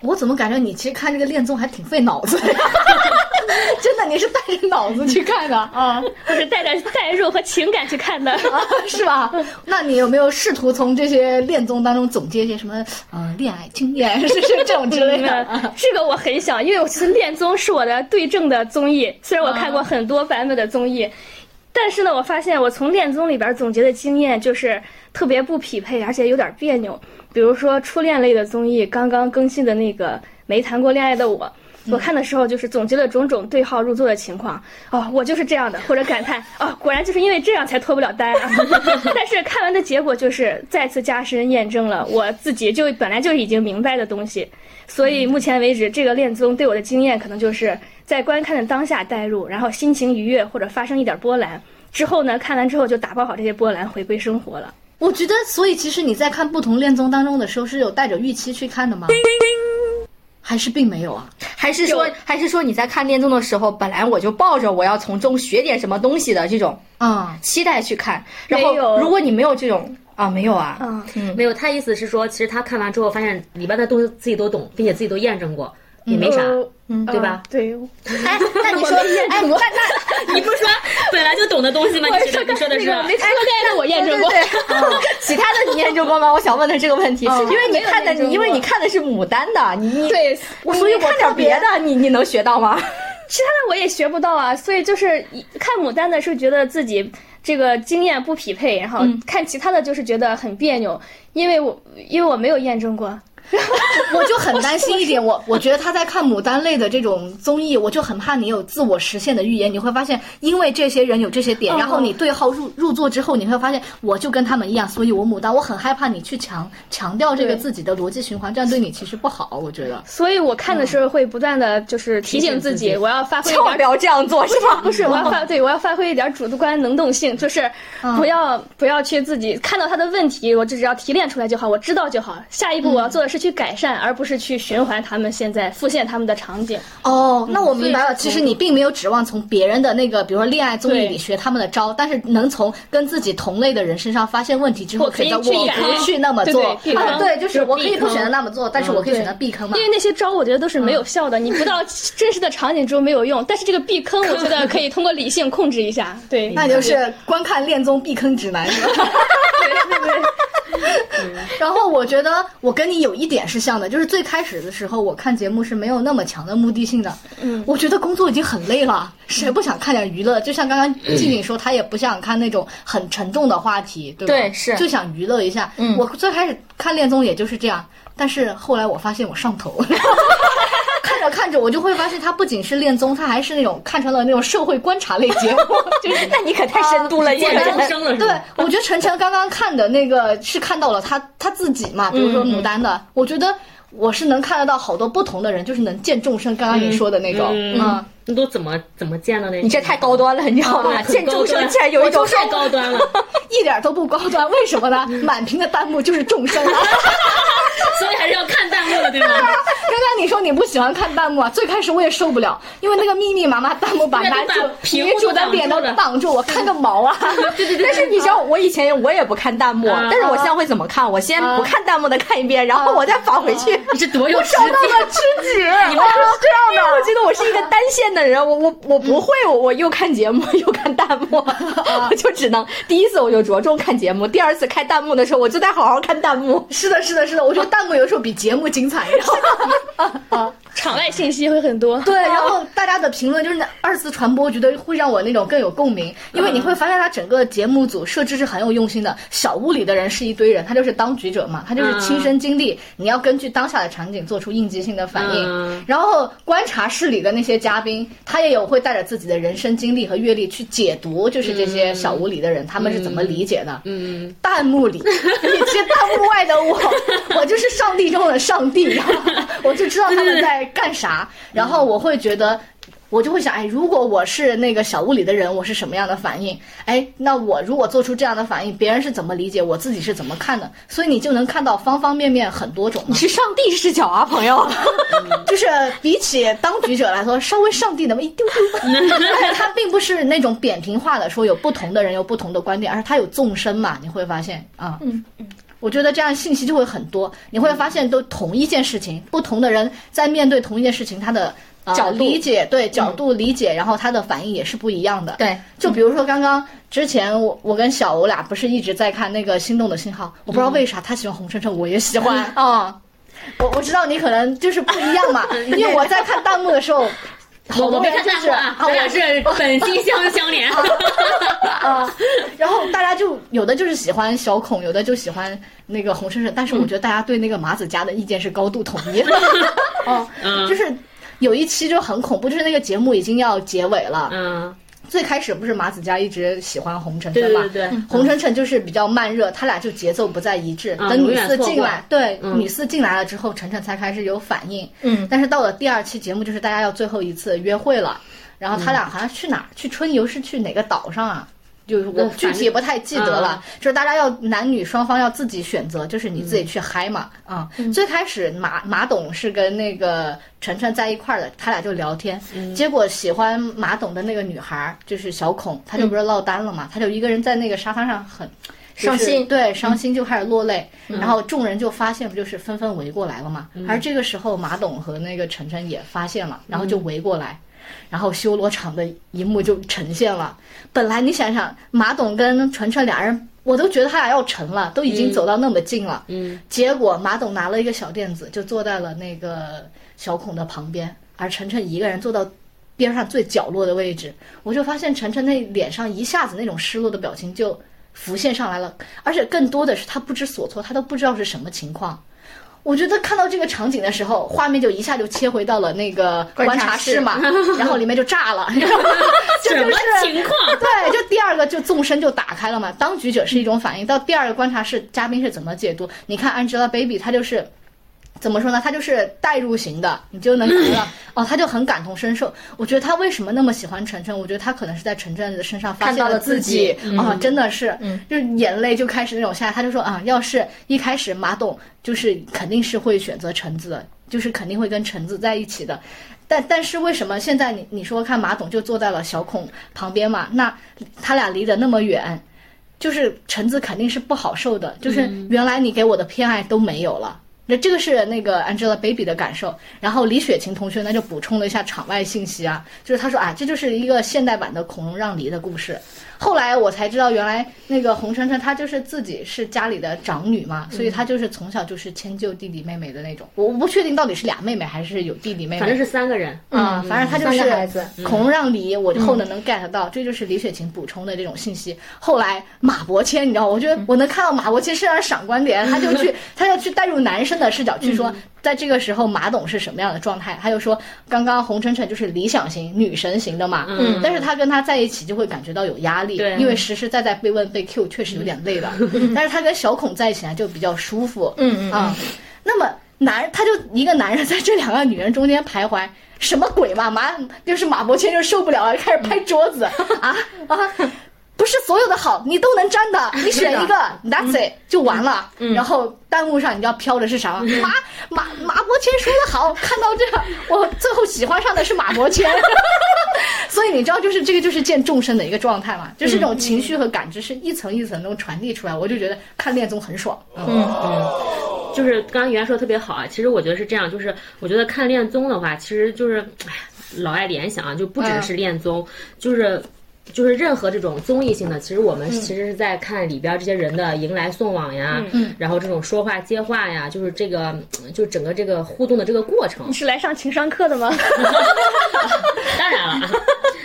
我怎么感觉你其实看这个恋综还挺费脑子的？*laughs* *laughs* 真的，你是带着脑子去看的啊？*laughs* 我是带着代入和情感去看的，*laughs* 啊是吧？那你有没有试图从这些恋综当中总结一些什么呃恋爱经验，是是这种之类的？这个我很想，因为我觉得恋综是我的对症的综艺。虽然我看过很多版本的综艺，但是呢，我发现我从恋综里边总结的经验就是特别不匹配，而且有点别扭。比如说初恋类的综艺，刚刚更新的那个《没谈过恋爱的我》。我看的时候就是总结了种种对号入座的情况，哦，我就是这样的，或者感叹，哦，果然就是因为这样才脱不了单啊。*laughs* 但是看完的结果就是再次加深验证了我自己就本来就已经明白的东西。所以目前为止，这个恋综对我的经验可能就是在观看的当下带入，然后心情愉悦或者发生一点波澜之后呢，看完之后就打包好这些波澜，回归生活了。我觉得，所以其实你在看不同恋综当中的时候，是有带着预期去看的吗？还是并没有啊？还是说，还是说你在看恋综的时候，本来我就抱着我要从中学点什么东西的这种啊期待去看，然后如果你没有这种啊，没有啊，嗯，没有。他意思是说，其实他看完之后发现里边的东西自己都懂，并且自己都验证过。也没啥，嗯，对吧？对。哎，那你说，哎，那 *laughs* 那你不是说本来就懂的东西吗？你说的是，哎，那我验证过。*laughs* 其他的你验证过吗？我想问的这个问题，是因为你看的，你因为你看的是牡丹的，你你对，所以我看点别的，你你能学到吗？*laughs* 其他的我也学不到啊，所以就是看牡丹的是觉得自己这个经验不匹配，然后看其他的就是觉得很别扭，因为我因为我没有验证过。*laughs* 我就很担心一点，我我觉得他在看牡丹类的这种综艺，我就很怕你有自我实现的预言。你会发现，因为这些人有这些点，然后你对号入入座之后，你会发现我就跟他们一样，所以我牡丹，我很害怕你去强强调这个自己的逻辑循环，这样对你其实不好。我觉得，所以我看的时候会不断的就是提醒自己，我要发挥，千万不要这样做，是吗？不是，我要发 *laughs* 对，我要发挥一点主观能动性，就是不要不要去自己看到他的问题，我就只要提炼出来就好，我知道就好。下一步我要做的是去改善，而不是去循环他们现在复现他们的场景。哦，那我明白了。其实你并没有指望从别人的那个，比如说恋爱综艺里学他们的招，但是能从跟自己同类的人身上发现问题之后，可以去不去那么做。啊，对，就是我可以不选择那么做，但是我可以选择避坑嘛。因为那些招我觉得都是没有效的，你不到真实的场景中没有用。但是这个避坑，我觉得可以通过理性控制一下。对，那就是观看恋综避坑指南。对对 *laughs* *laughs* 对。*laughs* 然后我觉得我跟你有一点是像的，就是最开始的时候我看节目是没有那么强的目的性的。嗯，我觉得工作已经很累了，谁不想看点娱乐？就像刚刚静静说，她也不想看那种很沉重的话题，对吧？对，是就想娱乐一下。嗯，我最开始看恋综也就是这样，但是后来我发现我上头。*laughs* 看着看着，我就会发现，他不仅是恋综，他还是那种看成了那种社会观察类节目。*laughs* 就是，那你可太深度了，见众生了。对，我觉得晨晨刚刚看的那个是看到了他他自己嘛，比如说牡丹的，我觉得我是能看得到好多不同的人，就是能见众生。刚刚你说的那种，嗯，那都怎么怎么见的那？你这太高端了，你知道吗？见众生竟然有一种太高端了，*laughs* 一点都不高端。为什么呢？满屏的弹幕就是众生啊。*laughs* 所以还是要看弹幕的，对吗？*laughs* 刚刚你说你不喜欢看弹幕啊？最开始我也受不了，因为那个密密麻麻弹幕把男主、女主的脸都挡住，我看个毛啊！对对对。但是你知道，我以前我也不看弹幕，但是我现在会怎么看？我先不看弹幕的看一遍，然后我再返回去。你是多有找到了知己？你们是这样的？我觉得我是一个单线的人，我我我不会，我我又看节目 *laughs* 又看弹幕，*laughs* 我就只能第一次我就着重看节目，第二次开弹幕的时候我就得好好看弹幕。是的，是的，是的，我觉得弹幕有时候比节目精彩，然后 *laughs* 场外信息会很多。对，然后大家的评论就是那二次传播，我觉得会让我那种更有共鸣，因为你会发现他整个节目组设置是很有用心的。小屋里的人是一堆人，他就是当局者嘛，他就是亲身经历，你要根据当下的场景做出应激性的反应。然后观察室里的那些嘉宾，他也有会带着自己的人生经历和阅历去解读，就是这些小屋里的人他们是怎么理解的。嗯，弹幕里以及弹幕外的我。*laughs* 我就是上帝中的上帝，我就知道他们在干啥，然后我会觉得，我就会想，哎，如果我是那个小屋里的人，我是什么样的反应？哎，那我如果做出这样的反应，别人是怎么理解？我自己是怎么看的？所以你就能看到方方面面很多种。你是上帝视角啊，朋友，*laughs* 就是比起当局者来说，稍微上帝那么一丢丢。*laughs* 他并不是那种扁平化的说有不同的人有不同的观点，而是他有纵深嘛，你会发现啊，嗯嗯。我觉得这样信息就会很多，你会发现都同一件事情，不同的人在面对同一件事情，他的角理解对角度理解，然后他的反应也是不一样的。对，就比如说刚刚之前我我跟小吴俩不是一直在看那个《心动的信号》，我不知道为啥他喜欢红橙橙，我也喜欢啊。我我知道你可能就是不一样嘛，*laughs* 因为我在看弹幕的时候。我我没看弹幕啊，我俩是 *laughs* 本心相相连。啊，然后大家就有的就是喜欢小孔，有的就喜欢那个红橙橙，但是我觉得大家对那个马子佳的意见是高度统一的。哦，就是有一期就很恐怖，就是那个节目已经要结尾了。嗯。最开始不是马子佳一直喜欢红晨晨嘛？对对对，红晨晨就是比较慢热，他俩就节奏不再一致。等女四进来，对，女四进来了之后，晨晨才开始有反应。嗯，但是到了第二期节目，就是大家要最后一次约会了，然后他俩好像去哪儿？去春游是去哪个岛上啊？就是我具体不太记得了，就是大家要男女双方要自己选择，就是你自己去嗨嘛啊！最开始马马董是跟那个晨晨在一块儿的，他俩就聊天，结果喜欢马董的那个女孩就是小孔，他就不是落单了嘛，他就一个人在那个沙发上很伤心，对，伤心就开始落泪，然后众人就发现不就是纷纷围过来了嘛，而这个时候马董和那个晨晨也发现了，然后就围过来。然后修罗场的一幕就呈现了。本来你想想，马董跟纯纯俩人，我都觉得他俩要成了，都已经走到那么近了。嗯。结果马董拿了一个小垫子，就坐在了那个小孔的旁边，而晨晨一个人坐到边上最角落的位置。我就发现晨晨那脸上一下子那种失落的表情就浮现上来了，而且更多的是他不知所措，他都不知道是什么情况。我觉得看到这个场景的时候，画面就一下就切回到了那个观察室嘛，*laughs* 然后里面就炸了，*laughs* 什么情况？对，就第二个就纵深就打开了嘛。当局者是一种反应，到第二个观察室嘉宾是怎么解读？你看 Angelababy，她就是。怎么说呢？他就是代入型的，你就能感觉到 *laughs* 哦，他就很感同身受。我觉得他为什么那么喜欢晨晨？我觉得他可能是在晨晨的身上发现了自己啊，真的是，就是眼泪就开始那种下来。他就说啊，要是一开始马董就是肯定是会选择橙子的，就是肯定会跟橙子在一起的。但但是为什么现在你你说看马董就坐在了小孔旁边嘛？那他俩离得那么远，就是橙子肯定是不好受的。就是原来你给我的偏爱都没有了。那这个是那个 Angelababy 的感受，然后李雪琴同学呢就补充了一下场外信息啊，就是他说啊，这就是一个现代版的孔融让梨的故事。后来我才知道，原来那个洪晨晨她就是自己是家里的长女嘛，所以她就是从小就是迁就弟弟妹妹的那种。我不确定到底是俩妹妹还是有弟弟妹妹，反正是三个人啊，反正她就是孔融让梨。我后能能 get 到，这就是李雪琴补充的这种信息。后来马伯骞，你知道，我觉得我能看到马伯骞身上闪光点，*laughs* 他就去，他要去带入男生的视角去说。在这个时候，马董是什么样的状态？他就说，刚刚洪晨晨就是理想型、女神型的嘛，嗯，但是他跟他在一起就会感觉到有压力，对，因为实实在在被问被 Q，确实有点累了。*laughs* 但是他跟小孔在一起呢，就比较舒服，嗯嗯啊。那么男他就一个男人在这两个女人中间徘徊，什么鬼嘛？马就是马伯骞就受不了了，开始拍桌子啊啊！不是所有的好你都能沾的，*laughs* 你选一个，That's it 就完了。然后弹幕上你知道飘的是啥吗？马马马伯骞说的好，看到这我最后喜欢上的是马伯骞。*laughs* 所以你知道，就是这个就是见众生的一个状态嘛，就是这种情绪和感知是一层一层都传递出来，我就觉得看恋综很爽。嗯嗯，就是刚刚袁说的特别好啊，其实我觉得是这样，就是我觉得看恋综的话，其实就是哎老爱联想啊，就不只是恋综，就是。就是任何这种综艺性的，其实我们其实是在看里边这些人的迎来送往呀，然后这种说话接话呀，就是这个，就整个这个互动的这个过程。你是来上情商课的吗？*laughs* 当然了，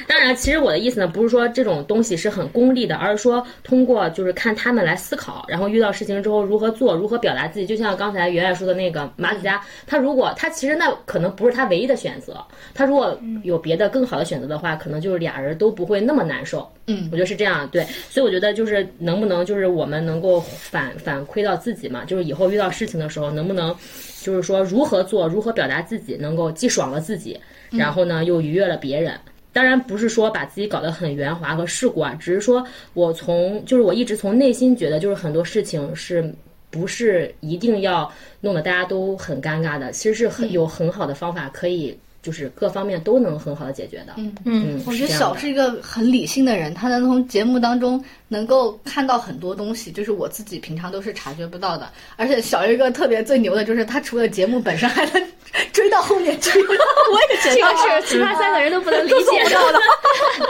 当然，其实我的意思呢，不是说这种东西是很功利的，而是说通过就是看他们来思考，然后遇到事情之后如何做，如何表达自己。就像刚才圆圆说的那个马子佳，他如果他其实那可能不是他唯一的选择，他如果有别的更好的选择的话，可能就是俩人都不会那么难。难受，嗯，我觉得是这样，对，所以我觉得就是能不能就是我们能够反反馈到自己嘛，就是以后遇到事情的时候，能不能就是说如何做，如何表达自己，能够既爽了自己，然后呢又愉悦了别人。当然不是说把自己搞得很圆滑和世故啊，只是说我从就是我一直从内心觉得，就是很多事情是不是一定要弄得大家都很尴尬的，其实是很有很好的方法可以。就是各方面都能很好的解决的。嗯嗯，我觉得小是一个很理性的人，他能从节目当中能够看到很多东西，就是我自己平常都是察觉不到的。而且小一个特别最牛的就是他除了节目本身，还能 *laughs* 追到后面去。我也觉得这个是其他三个人都不能理解到的。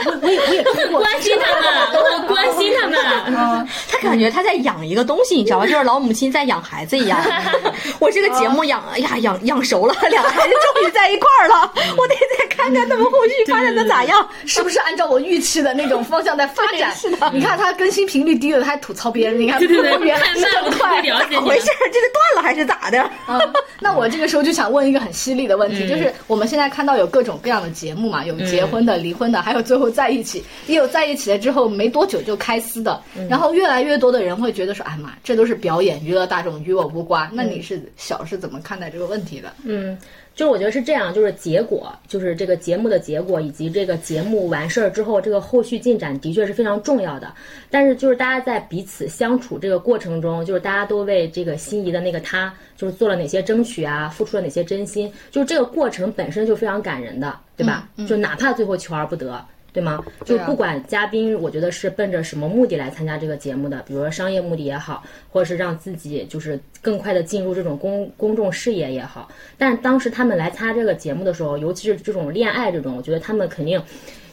我我也我也关心他们，关心他们。*laughs* 他感觉他在养一个东西，你知道吗？就是老母亲在养孩子一样。*laughs* 我这个节目养呀养养熟了，两个孩子终于在一块儿了。我得再看看他们后续发展的咋样，是不是按照我预期的那种方向在发展？是的，你看他更新频率低了，他还吐槽别人。你看，对对对，太慢了，快，了解回事？这是断了还是咋的？啊，那我这个时候就想问一个很犀利的问题，就是我们现在看到有各种各样的节目嘛，有结婚的、离婚的，还有最后在一起，也有在一起了之后没多久就开撕的。然后越来越多的人会觉得说：“哎妈，这都是表演，娱乐大众，与我无关。”那你是小是怎么看待这个问题的？嗯。就是我觉得是这样，就是结果，就是这个节目的结果，以及这个节目完事儿之后，这个后续进展的确是非常重要的。但是就是大家在彼此相处这个过程中，就是大家都为这个心仪的那个他，就是做了哪些争取啊，付出了哪些真心，就是这个过程本身就非常感人的，对吧？就哪怕最后求而不得。对吗？就不管嘉宾，我觉得是奔着什么目的来参加这个节目的，比如说商业目的也好，或者是让自己就是更快的进入这种公公众视野也好。但当时他们来参加这个节目的时候，尤其是这种恋爱这种，我觉得他们肯定。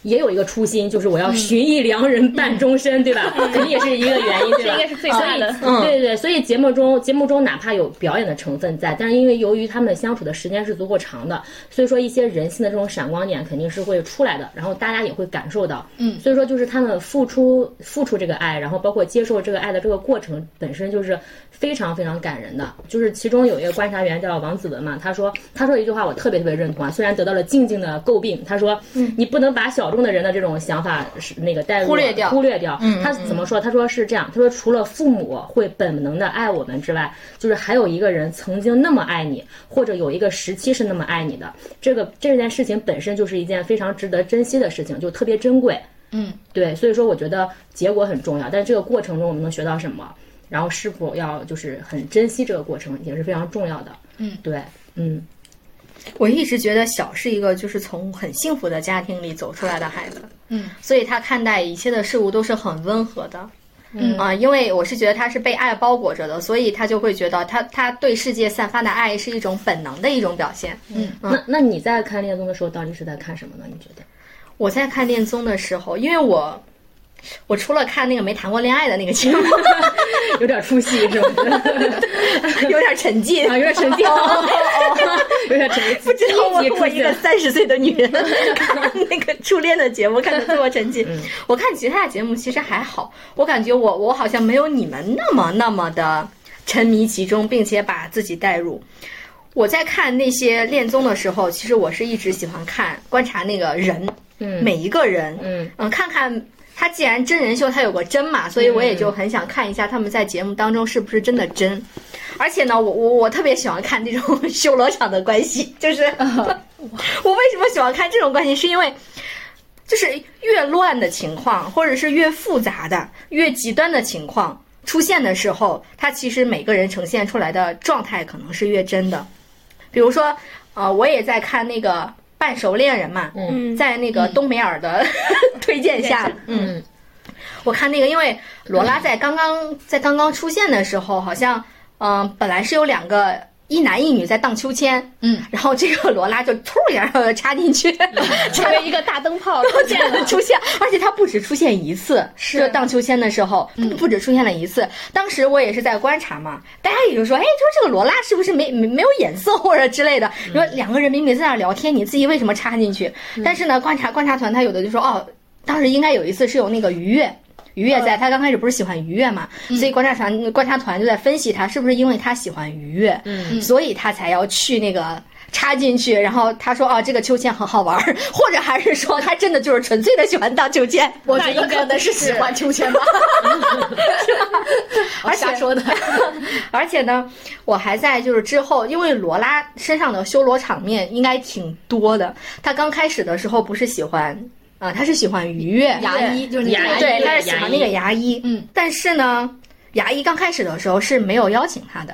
也有一个初心，就是我要寻一良人伴终身，对吧？*laughs* 肯定也是一个原因，对吧？这应该是最大的。对对对，所以节目中节目中哪怕有表演的成分在，但是因为由于他们相处的时间是足够长的，所以说一些人性的这种闪光点肯定是会出来的，然后大家也会感受到。嗯，所以说就是他们付出付出这个爱，然后包括接受这个爱的这个过程本身就是非常非常感人的。就是其中有一个观察员叫王子文嘛，他说他说一句话我特别特别认同啊，虽然得到了静静的诟病，他说你不能把小。众的人的这种想法是那个带入忽略掉，忽略掉。他怎么说？他说是这样。他说除了父母会本能的爱我们之外，就是还有一个人曾经那么爱你，或者有一个时期是那么爱你的。这个这件事情本身就是一件非常值得珍惜的事情，就特别珍贵。嗯，对。所以说，我觉得结果很重要，但是这个过程中我们能学到什么，然后是否要就是很珍惜这个过程，也是非常重要的。嗯，对，嗯。我一直觉得小是一个就是从很幸福的家庭里走出来的孩子，嗯，所以他看待一切的事物都是很温和的，嗯啊，因为我是觉得他是被爱包裹着的，所以他就会觉得他他对世界散发的爱是一种本能的一种表现，嗯，那那你在看恋综的时候到底是在看什么呢？你觉得？我在看恋综的时候，因为我。我除了看那个没谈过恋爱的那个节目，有点出戏是不是？*laughs* 有点沉浸啊，有点沉浸，*laughs* 有点沉浸。不知道我我一个三十岁的女人 *laughs* 看那个初恋的节目看的这么沉浸。我看其他的节目其实还好，我感觉我我好像没有你们那么那么的沉迷其中，并且把自己带入。我在看那些恋综的时候，其实我是一直喜欢看观察那个人，嗯，每一个人，嗯嗯，看看。他既然真人秀他有个真嘛，所以我也就很想看一下他们在节目当中是不是真的真。而且呢，我我我特别喜欢看这种 *laughs* 修罗场的关系，就是 *laughs* 我为什么喜欢看这种关系，是因为就是越乱的情况，或者是越复杂的、越极端的情况出现的时候，他其实每个人呈现出来的状态可能是越真的。比如说，呃，我也在看那个《半熟恋人》嘛，嗯。在那个冬梅尔的、*laughs* 推荐下，嗯，我看那个，因为罗拉。在刚刚在刚刚出现的时候，好像嗯、本来是有两个一男一女在荡秋千，嗯，然后这个罗拉就突然就插进去，*laughs* 成为一个大灯泡出现了。出现，而且它不止出现一次，是荡秋千的时候，嗯不止出现了一次。当时我也是在观察嘛，大家也就说，哎，说这个罗拉是不是没没没有眼色或者之类的？嗯你说两个人明明在那儿聊天，你自己为什么插进去？但是呢，观察观察团他有的就说，哦，当时应该有一次是有那个愉悦。愉悦在，他刚开始不是喜欢愉悦嘛，嗯所以观察团观察团就在分析他是不是因为他喜欢愉悦，嗯所以他才要去那个插进去。然后他说哦，这个秋千很好玩儿，*laughs* 或者还是说他真的就是纯粹的喜欢荡秋千。*laughs* 我觉得可能是喜欢秋千吧，*laughs* 而且瞎说的。而且呢，我还在就是之后，因为罗拉身上的修罗场面应该挺多的。他刚开始的时候不是喜欢啊、他是喜欢愉悦牙医就是对，他是喜欢那个牙医。嗯，但是呢，牙医刚开始的时候是没有邀请他的。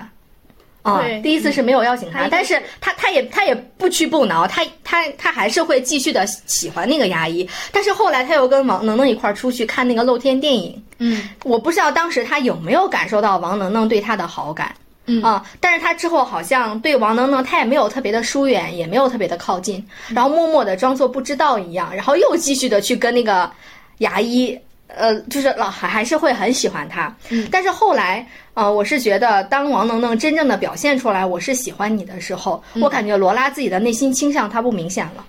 啊、对第一次是没有邀请他，但是他他也他也不屈不挠，他他他还是会继续的喜欢那个牙医。但是后来他又跟王能能一块儿出去看那个露天电影，嗯我不知道当时他有没有感受到王能能对他的好感。嗯啊，但是他之后好像对王能能，他也没有特别的疏远，也没有特别的靠近，然后默默的装作不知道一样，然后又继续的去跟那个牙医，呃，就是老还还是会很喜欢他。嗯但是后来，呃，我是觉得当王能能真正的表现出来我是喜欢你的时候，我感觉罗拉自己的内心倾向他不明显了。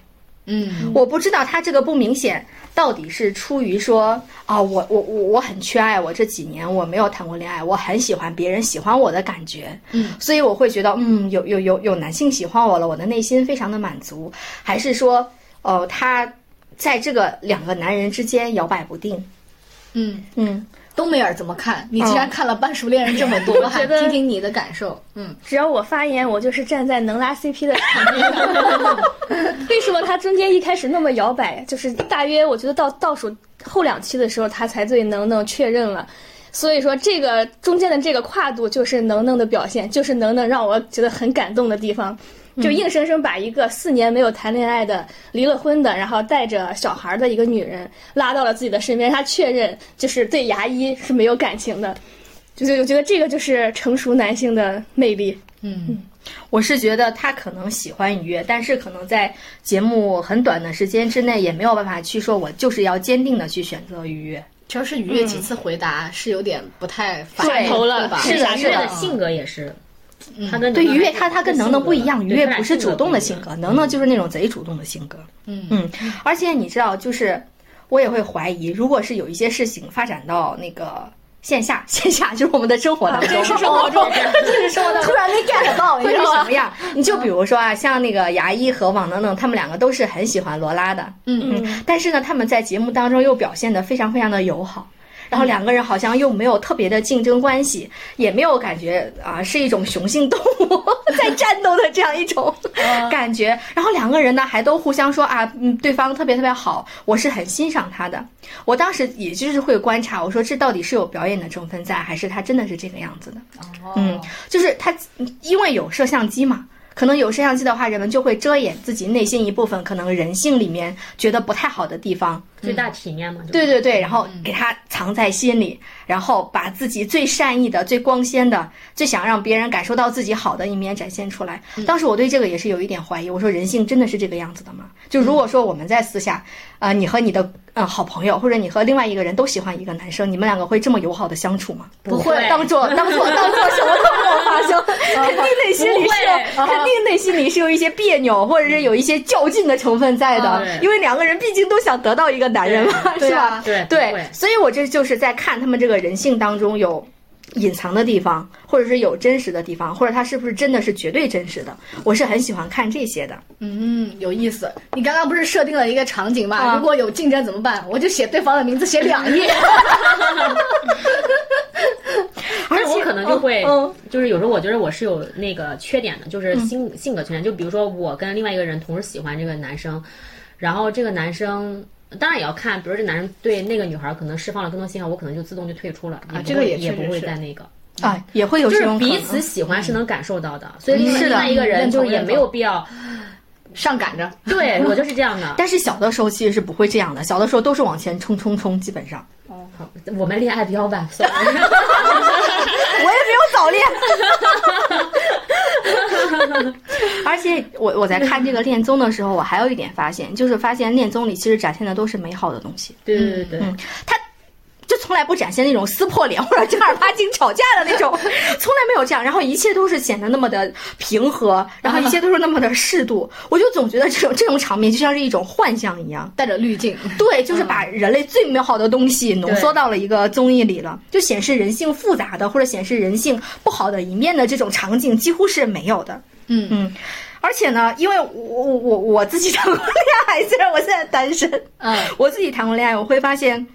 嗯。我不知道他这个不明显到底是出于说啊，我我我我很缺爱，我这几年我没有谈过恋爱，我很喜欢别人喜欢我的感觉，嗯，所以我会觉得嗯，有有有有男性喜欢我了，我的内心非常的满足，还是说，呃，他在这个两个男人之间摇摆不定，嗯，嗯，东梅尔怎么看？你既然看了《半熟恋人》这么多，*laughs* 我还听听你的感受。嗯，只要我发言，我就是站在能拉 CP 的场地上。*laughs* 为什么他中间一开始那么摇摆？就是大约我觉得到倒数后两期的时候，他才对能能确认了。所以说，这个中间的这个跨度就是能能的表现，就是能能让我觉得很感动的地方。就硬生生把一个四年没有谈恋爱的、离了婚的，然后带着小孩的一个女人拉到了自己的身边，他确认就是对牙医是没有感情的。就是我觉得这个就是成熟男性的魅力。嗯我是觉得他可能喜欢愉悦，但是可能在节目很短的时间之内也没有办法去说我就是要坚定的去选择愉悦。主要是愉悦几次回答是有点不太反对头了吧？是的是的性格也是，他跟对于悦，他他跟能能不一样，于悦不是主动的性格，能能就就是那种贼主动的性格。嗯嗯，而且你知道，就是我也会怀疑，如果是有一些事情发展到那个线下，*laughs* 线下就是我们的生活当中，*laughs* 生活中，真实生活当中，*laughs* 突然没 get 到，会是什么样？你就比如说啊，像那个牙医和王能能，他们两个都是很喜欢罗拉的，嗯嗯，但是呢，他们在节目当中又表现的非常非常的友好。然后两个人好像又没有特别的竞争关系，也没有感觉啊是一种雄性动物 *laughs* 在战斗的这样一种 *laughs* 感觉。然后两个人呢还都互相说啊，嗯，对方特别特别好，我是很欣赏他的。我当时也就是会观察，我说这到底是有表演的成分在，还是他真的是这个样子的？嗯，就是他因为有摄像机嘛。可能有摄像机的话，人们就会遮掩自己内心一部分可能人性里面觉得不太好的地方，最大体面嘛。对对对，然后给他藏在心里，然后把自己最善意的、最光鲜的、最想让别人感受到自己好的一面展现出来。当时我对这个也是有一点怀疑，我说人性真的是这个样子的吗？就如果说我们在私下，啊、你和你的嗯好朋友，或者你和另外一个人都喜欢一个男生，你们两个会这么友好的相处吗？不会当做当做当做什么发生，*laughs* 肯定内心里是有，肯定内心里是有一些别扭，或者是有一些较劲的成分在的，因为两个人毕竟都想得到一个男人嘛，是吧？对对，所以我这就是在看他们这个人性当中有隐藏的地方，或者是有真实的地方，或者它是不是真的是绝对真实的？我是很喜欢看这些的。嗯，有意思。你刚刚不是设定了一个场景吗？如果有竞争怎么办？我就写对方的名字，写两页。*laughs* 而且我可能就会，就是有时候我觉得我是有那个缺点的，就是性性格缺点。就比如说我跟另外一个人同时喜欢这个男生，然后这个男生。当然也要看，比如这男人对那个女孩可能释放了更多信号，我可能就自动就退出了。啊，这个也也不会再那个啊，也会有这种彼此喜欢是能感受到的，所以另外一个人就是也没有必要上赶着。对我就是这样的。*laughs* 但是小的时候其实是不会这样的，小的时候都是往前冲冲冲，基本上。哦，好，我们恋爱比较晚，*laughs* 我也没有早恋。*laughs* *laughs* 而且我我在看这个恋综的时候，我还有一点发现，就是发现恋综里其实展现的都是美好的东西。对对对，嗯，他就从来不展现那种撕破脸 *laughs* 或者正儿八经吵架的那种，*laughs* 从来没有这样。然后一切都是显得那么的平和，然后一切都是那么的适度。我就总觉得这种这种场面就像是一种幻象一样，带着滤镜。对，就是把人类最美好的东西浓缩到了一个综艺里了，就显示人性复杂的或者显示人性不好的一面的这种场景几乎是没有的。嗯嗯，而且呢，因为我我我我自己谈过恋爱，虽然我现在单身，嗯，我自己谈过恋爱，我会发现，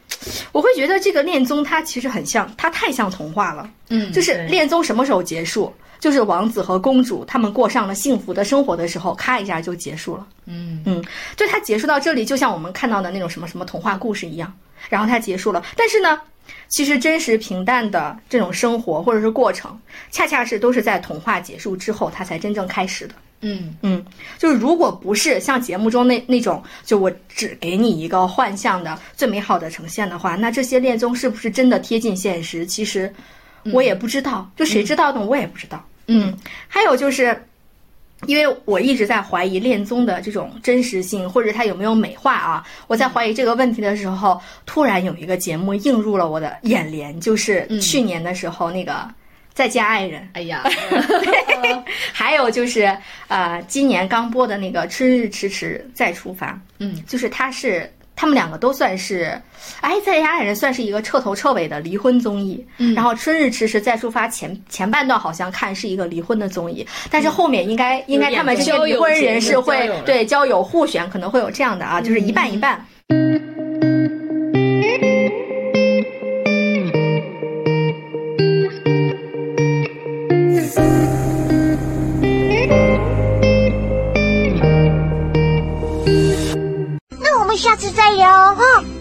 我会觉得这个恋综它其实很像，它太像童话了，嗯，就是恋综什么时候结束？就是王子和公主他们过上了幸福的生活的时候，咔一下就结束了，嗯嗯，就它结束到这里，就像我们看到的那种什么什么童话故事一样，然后它结束了，但是呢。其实真实平淡的这种生活或者是过程，恰恰是都是在童话结束之后，它才真正开始的。嗯嗯，就是如果不是像节目中那那种，就我只给你一个幻象的最美好的呈现的话，那这些恋综是不是真的贴近现实？其实我也不知道，就谁知道呢？我也不知道。嗯，还有就是。因为我一直在怀疑恋综的这种真实性，或者它有没有美化啊？我在怀疑这个问题的时候，突然有一个节目映入了我的眼帘，就是去年的时候那个《再见爱人》。哎呀，*laughs* 还有就是呃，今年刚播的那个《春日迟迟再出发》。嗯，就是它是。他们两个都算是，哎，再见爱人算是一个彻头彻尾的离婚综艺。嗯，然后春日迟迟再出发前前半段好像看是一个离婚的综艺，但是后面应该应该他们这些离婚人士会对交友互选，可能会有这样的啊，就是一半一半。下次再聊哦。